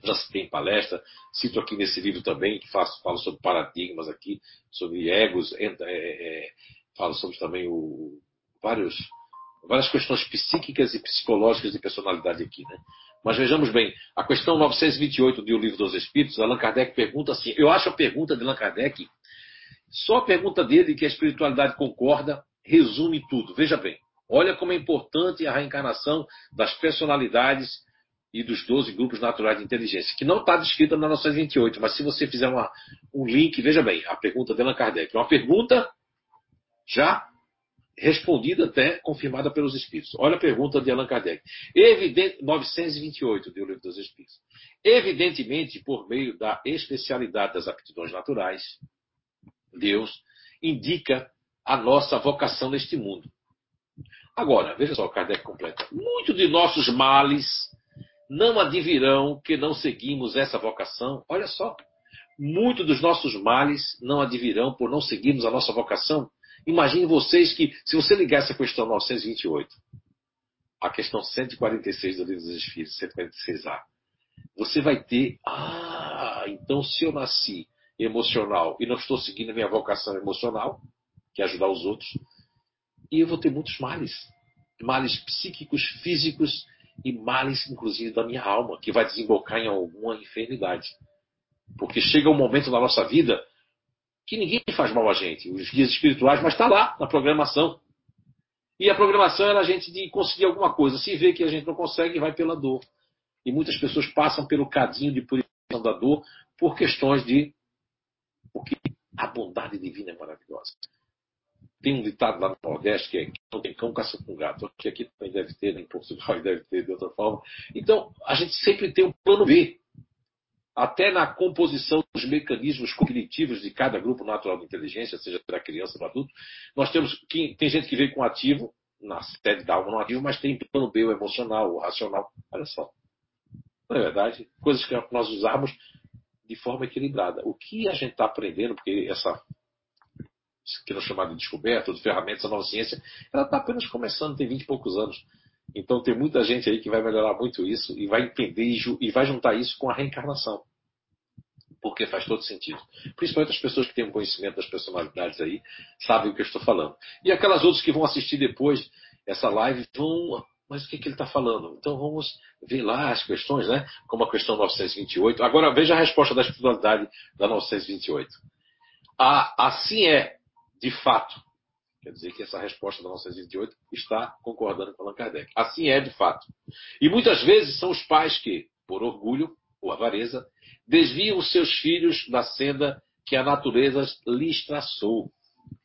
[SPEAKER 1] Já citei em palestra, cito aqui nesse livro também, que faço, falo sobre paradigmas aqui, sobre egos, é, é, falo sobre também o, vários várias questões psíquicas e psicológicas de personalidade aqui, né? Mas vejamos bem, a questão 928 do Livro dos Espíritos, Allan Kardec pergunta assim, eu acho a pergunta de Allan Kardec, só a pergunta dele que a espiritualidade concorda, resume tudo. Veja bem, olha como é importante a reencarnação das personalidades e dos 12 grupos naturais de inteligência, que não está descrita na 928, mas se você fizer uma, um link, veja bem, a pergunta de Allan Kardec, uma pergunta já respondida até confirmada pelos Espíritos. Olha a pergunta de Allan Kardec. Evidente, 928 do Livro dos Espíritos. Evidentemente, por meio da especialidade das aptidões naturais, Deus indica a nossa vocação neste mundo. Agora, veja só, Kardec completa. Muitos de nossos males não advirão que não seguimos essa vocação. Olha só. Muitos dos nossos males não advirão por não seguirmos a nossa vocação. Imagine vocês que, se você ligar essa questão 928, a questão 146 do Livro dos Espíritos, 146A, você vai ter, ah, então se eu nasci emocional e não estou seguindo a minha vocação emocional, que é ajudar os outros, e eu vou ter muitos males. Males psíquicos, físicos e males, inclusive, da minha alma, que vai desembocar em alguma enfermidade. Porque chega um momento na nossa vida que ninguém faz mal a gente, os guias espirituais, mas está lá na programação. E a programação era a gente de conseguir alguma coisa. Se vê que a gente não consegue, vai pela dor. E muitas pessoas passam pelo cadinho de purificação da dor por questões de. Porque a bondade divina é maravilhosa. Tem um ditado lá no Nordeste que é que não tem cão, caça com gato. Que aqui também deve ter, em Portugal deve ter de outra forma. Então, a gente sempre tem um plano B até na composição dos mecanismos cognitivos de cada grupo natural de inteligência, seja da criança ou do adulto, nós temos que, tem gente que vem com ativo, na sede da alma no ativo, mas tem plano B, o emocional, o racional. Olha só. Não é verdade? Coisas que nós usamos de forma equilibrada. O que a gente está aprendendo, porque essa que nós chamamos de descoberta, de ferramentas da nova ciência, ela está apenas começando, tem 20 e poucos anos. Então tem muita gente aí que vai melhorar muito isso e vai entender e vai juntar isso com a reencarnação. Porque faz todo sentido. Principalmente as pessoas que têm um conhecimento das personalidades aí, sabem o que eu estou falando. E aquelas outras que vão assistir depois essa live vão. Mas o que, que ele está falando? Então vamos ver lá as questões, né? Como a questão 928. Agora veja a resposta da espiritualidade da 928. Ah, assim é, de fato, Quer dizer que essa resposta da 928 está concordando com Allan Kardec. Assim é de fato. E muitas vezes são os pais que, por orgulho ou avareza, desviam os seus filhos da senda que a natureza lhes traçou.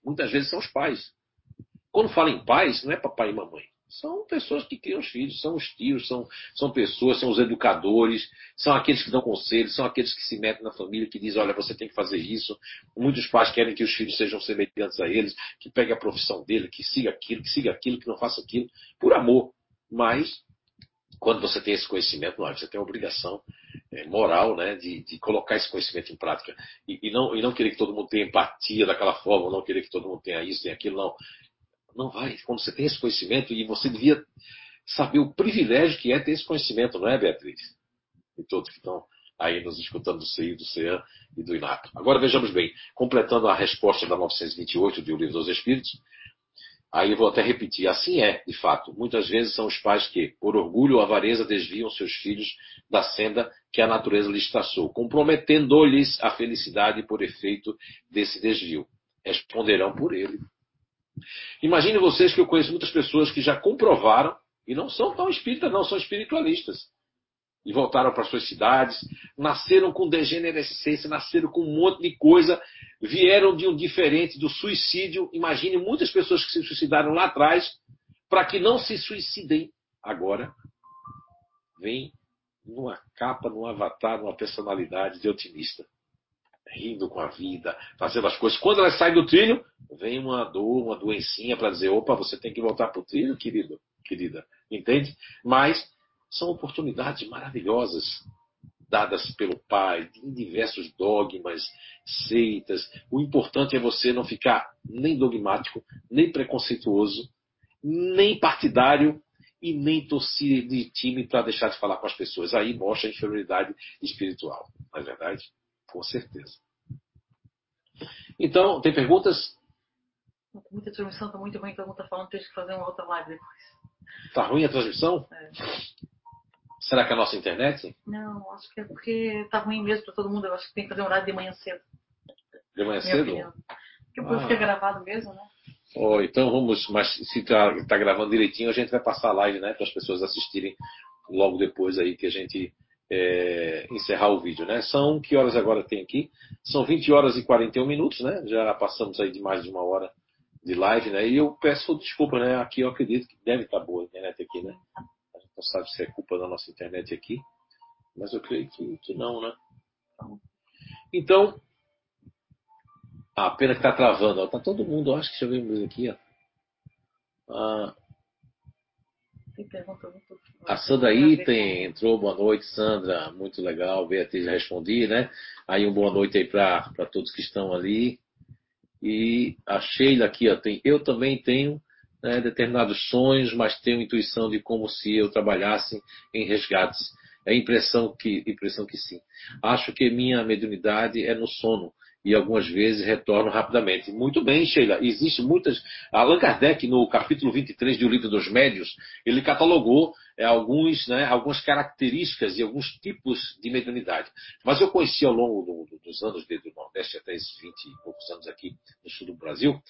[SPEAKER 1] Muitas vezes são os pais. Quando fala em pais, não é papai e mamãe. São pessoas que criam os filhos, são os tios, são, são pessoas, são os educadores, são aqueles que dão conselhos, são aqueles que se metem na família, que dizem, olha, você tem que fazer isso. Muitos pais querem que os filhos sejam semelhantes a eles, que pegue a profissão dele, que siga aquilo, que siga aquilo, que não faça aquilo, por amor. Mas, quando você tem esse conhecimento, não, você tem a obrigação é, moral né, de, de, colocar esse conhecimento em prática. E, e, não, e não querer que todo mundo tenha empatia daquela forma, não querer que todo mundo tenha isso, tenha aquilo, não. Não vai. Quando você tem esse conhecimento, e você devia saber o privilégio que é ter esse conhecimento, não é, Beatriz? E todos que estão aí nos escutando do CI, do CEAN e do INAP. Agora vejamos bem, completando a resposta da 928 do Livro dos Espíritos, Aí eu vou até repetir, assim é, de fato. Muitas vezes são os pais que, por orgulho ou avareza, desviam seus filhos da senda que a natureza lhes traçou, comprometendo-lhes a felicidade por efeito desse desvio. Responderão por ele. Imagine vocês que eu conheço muitas pessoas que já comprovaram, e não são tão espíritas, não, são espiritualistas. E voltaram para suas cidades, nasceram com degenerescência, nasceram com um monte de coisa, vieram de um diferente do suicídio. Imagine muitas pessoas que se suicidaram lá atrás, para que não se suicidem agora. Vem numa capa, num avatar, numa personalidade de otimista. Rindo com a vida, fazendo as coisas. Quando elas saem do trilho, vem uma dor, uma doencinha para dizer: opa, você tem que voltar para o trilho, querido, querida. Entende? Mas são oportunidades maravilhosas dadas pelo Pai, em diversos dogmas, seitas. O importante é você não ficar nem dogmático, nem preconceituoso, nem partidário e nem torcer de time para deixar de falar com as pessoas. Aí mostra a inferioridade espiritual. Não é verdade? Com certeza. Então, tem perguntas?
[SPEAKER 2] Muita transmissão está muito ruim, todo mundo está falando que tem que fazer uma outra live depois.
[SPEAKER 1] Está ruim a transmissão?
[SPEAKER 2] É.
[SPEAKER 1] Será que é a nossa internet?
[SPEAKER 2] Não, acho que é porque está ruim mesmo para todo mundo. Eu acho que tem que fazer um horário de manhã cedo.
[SPEAKER 1] De manhã cedo?
[SPEAKER 2] Porque depois ah. fica gravado mesmo, né?
[SPEAKER 1] Oh, então vamos, mas se está tá gravando direitinho, a gente vai passar a live, né? Para as pessoas assistirem logo depois aí que a gente é, encerrar o vídeo, né? São, que horas agora tem aqui? São 20 horas e 41 minutos, né? Já passamos aí de mais de uma hora de live, né? E eu peço desculpa, né? Aqui eu acredito que deve estar boa a internet aqui, né? A gente não sabe se é culpa da nossa internet aqui, mas eu creio que, que não, né? Então, a pena que está travando. Ó. Tá todo mundo, acho que já vimos aqui, ó. Ah, a Sandra Item entrou, boa noite, Sandra, muito legal, Beatriz já respondi, né? Aí um boa noite aí para todos que estão ali. E a Sheila aqui, ó, tem, eu também tenho né, determinados sonhos, mas tenho intuição de como se eu trabalhasse em resgates. É impressão que, impressão que sim. Acho que minha mediunidade é no sono e algumas vezes retornam rapidamente. Muito bem, Sheila. Existe muitas. Allan Kardec, no capítulo 23 do Livro dos Médios, ele catalogou é, alguns, né, algumas características e alguns tipos de mediunidade. Mas eu conheci ao longo do, dos anos do Nordeste, até esses 20 e poucos anos aqui no sul do Brasil,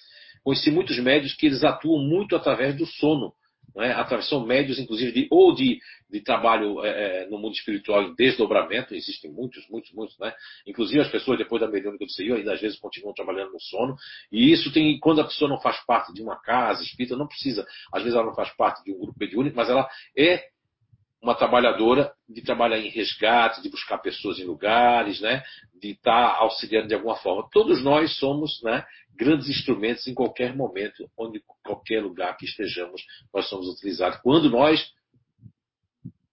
[SPEAKER 1] conheci muitos médios que eles atuam muito através do sono né, são médios, inclusive, de, ou de, de trabalho é, é, no mundo espiritual desdobramento, existem muitos, muitos, muitos, né? Inclusive as pessoas, depois da mediúnica do Senhor, ainda às vezes continuam trabalhando no sono, e isso tem, quando a pessoa não faz parte de uma casa espírita, não precisa, às vezes ela não faz parte de um grupo mediúnico, mas ela é uma trabalhadora de trabalhar em resgate, de buscar pessoas em lugares, né? de estar auxiliando de alguma forma. Todos nós somos né, grandes instrumentos em qualquer momento, onde qualquer lugar que estejamos, nós somos utilizados. Quando nós,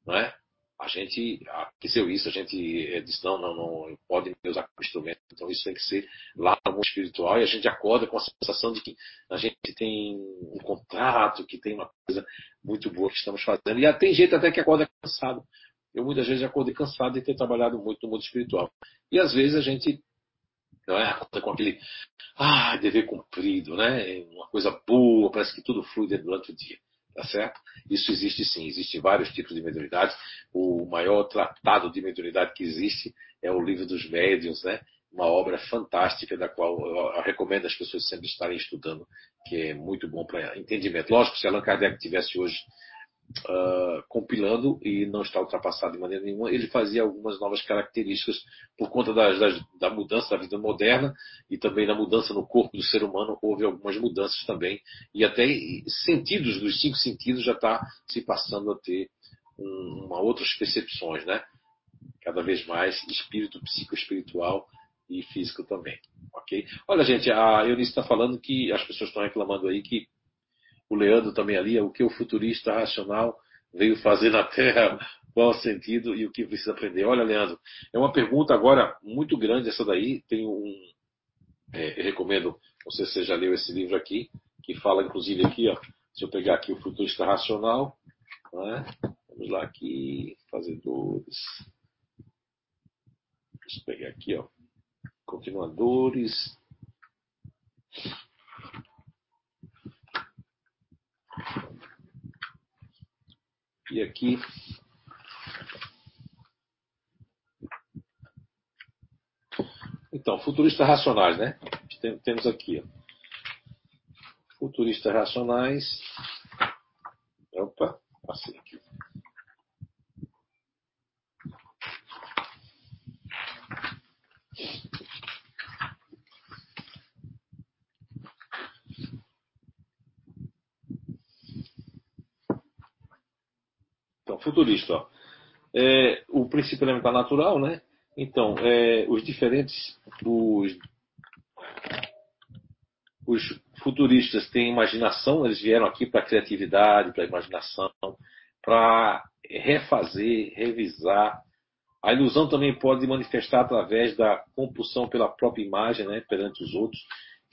[SPEAKER 1] não é? A gente aqueceu isso, a gente eh, disse, não, não, não pode usar como instrumento. Então isso tem que ser lá no mundo espiritual e a gente acorda com a sensação de que a gente tem um contrato, que tem uma coisa muito boa que estamos fazendo. E tem gente até que acorda cansado. Eu muitas vezes acordei cansado de ter trabalhado muito no mundo espiritual. E às vezes a gente não é? com aquele ah, dever cumprido, né? Uma coisa boa, parece que tudo flui durante o dia. Tá certo? Isso existe sim, existem vários tipos de mediunidade. O maior tratado de mediunidade que existe é o Livro dos Médiuns, né? Uma obra fantástica da qual eu recomendo as pessoas sempre estarem estudando, que é muito bom para entendimento. Lógico, se Allan Kardec tivesse hoje uh, compilando e não está ultrapassado de maneira nenhuma. Ele fazia algumas novas características por conta das, das, da mudança da vida moderna e também da mudança no corpo do ser humano. Houve algumas mudanças também e até sentidos dos cinco sentidos já está se passando a ter um, uma outras percepções, né? Cada vez mais espírito, psicoespiritual e físico também, ok? Olha, gente, a Eunice está falando que as pessoas estão reclamando aí que o Leandro também ali, é o que o futurista racional veio fazer na Terra, qual o sentido e o que precisa aprender. Olha, Leandro, é uma pergunta agora muito grande essa daí. Tem um. É, recomendo, você, você já leu esse livro aqui, que fala inclusive aqui, ó. Se eu pegar aqui o futurista racional, né? vamos lá aqui, fazedores. Deixa eu pegar aqui, ó continuadores. E aqui Então, futuristas racionais, né? Temos aqui. Futuristas racionais. Opa, passei aqui. Futurista, ó. É, o princípio elementar natural, né? Então, é, os diferentes, os, os futuristas têm imaginação, eles vieram aqui para criatividade, para imaginação, para refazer, revisar. A ilusão também pode manifestar através da compulsão pela própria imagem, né, perante os outros,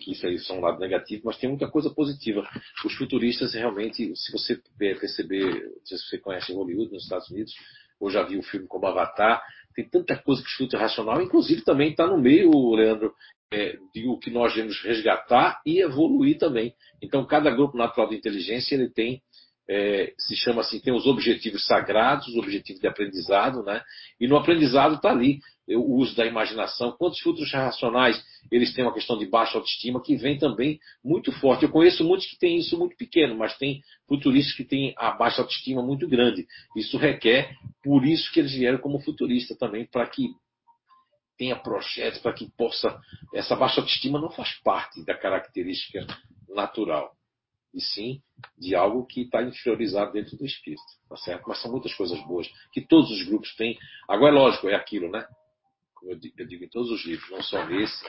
[SPEAKER 1] isso aí são um lado negativo, mas tem muita coisa positiva. Os futuristas realmente, se você perceber, se você conhece Hollywood nos Estados Unidos, ou já viu o filme como Avatar, tem tanta coisa que chuta racional, inclusive também está no meio, Leandro, é, de o que nós devemos resgatar e evoluir também. Então, cada grupo natural de inteligência ele tem é, se chama assim, tem os objetivos sagrados, os objetivos de aprendizado, né? E no aprendizado está ali o uso da imaginação. Quantos frutos racionais eles têm uma questão de baixa autoestima que vem também muito forte. Eu conheço muitos que têm isso muito pequeno, mas tem futuristas que têm a baixa autoestima muito grande. Isso requer, por isso que eles vieram como futurista também, para que tenha projetos, para que possa. Essa baixa autoestima não faz parte da característica natural e sim de algo que está inferiorizado dentro do espírito, tá certo? Mas são muitas coisas boas que todos os grupos têm. Agora é lógico, é aquilo, né? Como eu digo em todos os livros, não só nesse,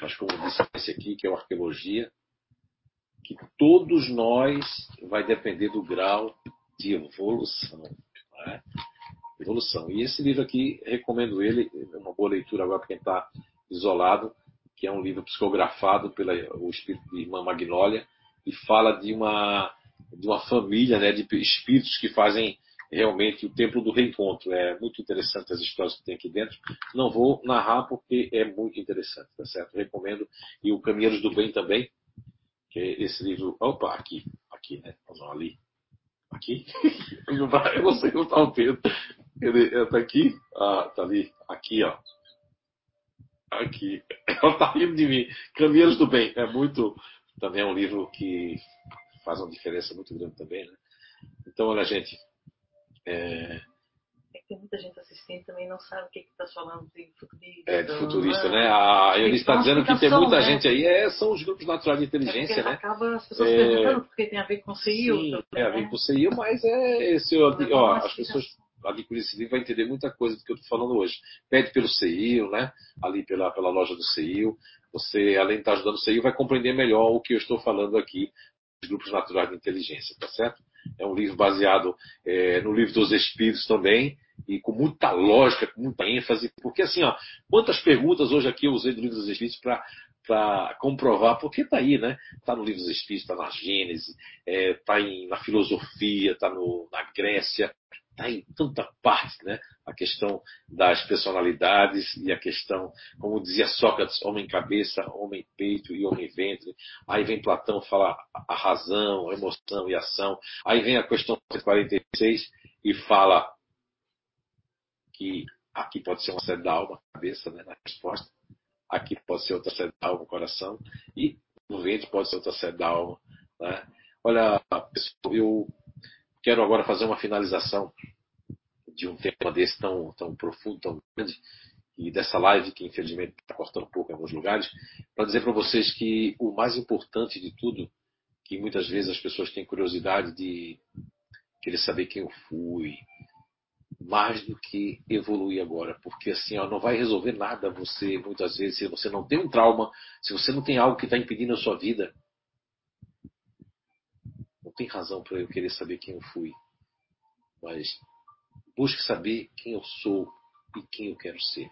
[SPEAKER 1] mas como eu disse esse aqui, que é o arqueologia, que todos nós vai depender do grau de evolução, né? Evolução. E esse livro aqui, recomendo ele, é uma boa leitura agora para quem está isolado que é um livro psicografado pelo espírito de Irmã Magnólia e fala de uma de uma família, né, de espíritos que fazem realmente o templo do reencontro. É muito interessante as histórias que tem aqui dentro. Não vou narrar porque é muito interessante, tá certo? Recomendo e o Caminheiros do Bem também, que é esse livro. Opa, aqui, aqui, né? Vamos ali. Aqui? Eu não sei onde está o Pedro. Ele está aqui? Ah, tá ali. Aqui, ó. Aqui. Ela tá rindo de mim. Caminheiros do Bem. É muito. Também é um livro que faz uma diferença muito grande também, né? Então, olha, gente.
[SPEAKER 2] É... é que tem muita gente assistindo também não sabe o que está falando de futurista.
[SPEAKER 1] É, de futurista, né? A Eunice está dizendo que tem muita né? gente aí. É, são os grupos naturais de inteligência, é né?
[SPEAKER 2] Acaba as pessoas é... perguntando porque tem a ver com o CIO. Sim,
[SPEAKER 1] também, tem a ver né? com o CIO, mas é esse. Ó, as pessoas adquirir esse livro vai entender muita coisa do que eu estou falando hoje. Pede pelo CIO, né? ali pela, pela loja do CIO. Você, além de estar ajudando o CIO, vai compreender melhor o que eu estou falando aqui dos grupos naturais de inteligência, tá certo? É um livro baseado é, no livro dos Espíritos também, e com muita lógica, com muita ênfase, porque assim, ó, quantas perguntas hoje aqui eu usei do livro dos Espíritos para para comprovar, porque está aí, né? Está no livro dos Espíritos, está na Gênese, está é, na filosofia, está na Grécia, está em tanta parte, né? A questão das personalidades e a questão, como dizia Sócrates, homem cabeça, homem peito e homem ventre. Aí vem Platão falar a razão, a emoção e a ação. Aí vem a questão 46 e fala que aqui pode ser uma sede da alma, cabeça, né? Na resposta. Aqui pode ser outra sede da alma, coração. E no ventre pode ser outra sede da alma, né? Olha, pessoal, eu quero agora fazer uma finalização de um tema desse tão, tão profundo, tão grande, e dessa live que infelizmente está cortando um pouco em alguns lugares, para dizer para vocês que o mais importante de tudo, que muitas vezes as pessoas têm curiosidade de querer saber quem eu fui, mais do que evoluir agora, porque assim ó, não vai resolver nada você muitas vezes se você não tem um trauma, se você não tem algo que está impedindo a sua vida, não tem razão para eu querer saber quem eu fui. Mas busque saber quem eu sou e quem eu quero ser.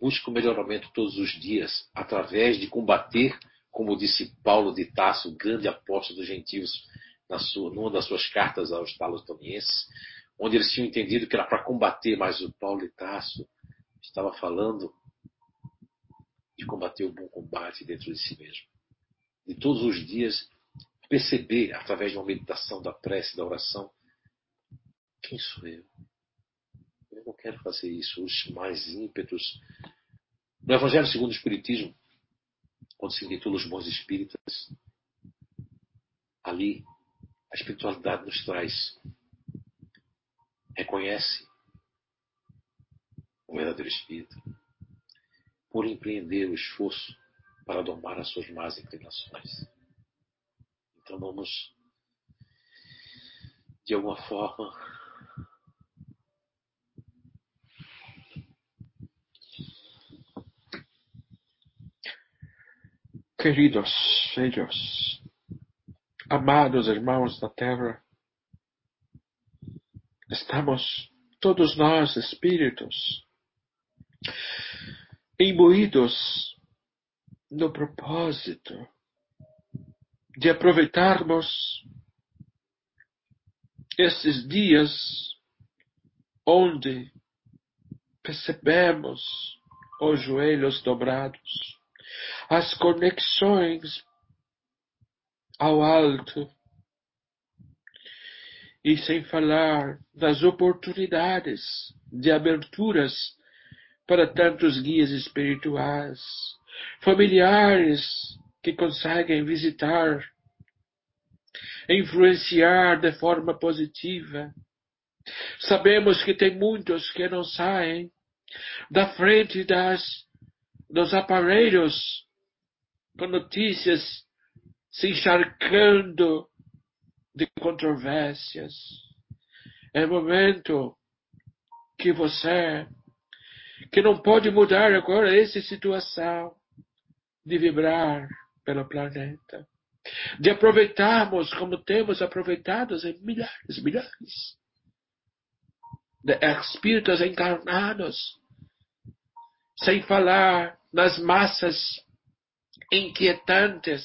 [SPEAKER 1] Busque o melhoramento todos os dias através de combater, como disse Paulo de Tasso, grande apóstolo dos gentios, na sua, numa das suas cartas aos talotonienses, onde eles tinham entendido que era para combater, mas o Paulo de Tasso estava falando de combater o bom combate dentro de si mesmo. De todos os dias perceber, através de uma meditação, da prece, da oração, quem sou eu? Eu não quero fazer isso. Os mais ímpetos. No Evangelho segundo o Espiritismo, quando se intitula Os Bons Espíritas, ali a espiritualidade nos traz, reconhece o verdadeiro espírito, por empreender o esforço para domar as suas más inclinações. Então vamos, de alguma forma,
[SPEAKER 3] Queridos filhos, amados irmãos da terra, estamos todos nós espíritos imbuídos no propósito de aproveitarmos esses dias onde percebemos os joelhos dobrados, as conexões ao alto, e sem falar das oportunidades de aberturas para tantos guias espirituais, familiares que conseguem visitar, influenciar de forma positiva. Sabemos que tem muitos que não saem da frente das, dos aparelhos com notícias se encharcando de controvérsias. É momento que você, que não pode mudar agora essa situação, de vibrar pelo planeta, de aproveitarmos como temos aproveitado em milhares, milhares de espíritos encarnados, sem falar nas massas inquietantes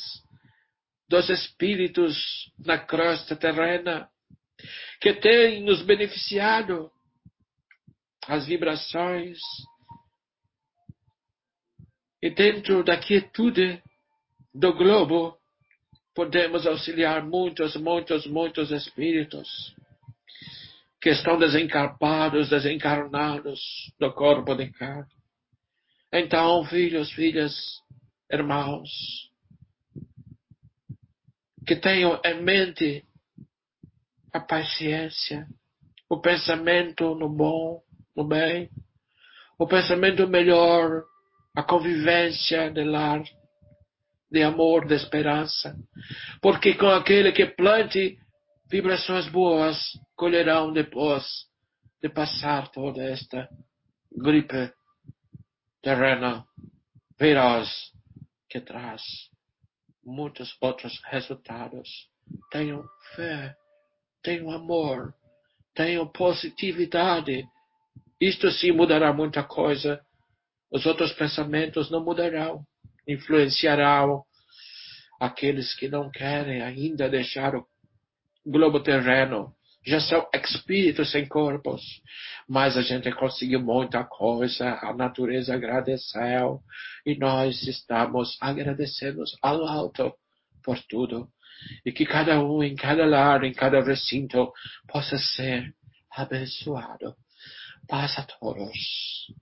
[SPEAKER 3] dos espíritos na crosta terrena, que têm nos beneficiado as vibrações. E dentro da quietude do globo podemos auxiliar muitos, muitos, muitos espíritos que estão desencarpados, desencarnados do corpo de carne. Então, filhos, filhas, irmãos, que tenham em mente a paciência, o pensamento no bom, no bem, o pensamento melhor, a convivência de lar, de amor, de esperança. Porque com aquele que plante vibrações boas, colherão depois de passar toda esta gripe terrena feroz que traz muitos outros resultados. Tenham fé, tenham amor, tenham positividade. Isto sim mudará muita coisa. Os outros pensamentos não mudarão, influenciarão aqueles que não querem ainda deixar o globo terreno já são espíritos sem corpos, mas a gente conseguiu muita coisa, a natureza agradeceu e nós estamos agradecendo ao alto por tudo. E que cada um, em cada lar, em cada recinto, possa ser abençoado. Paz a todos.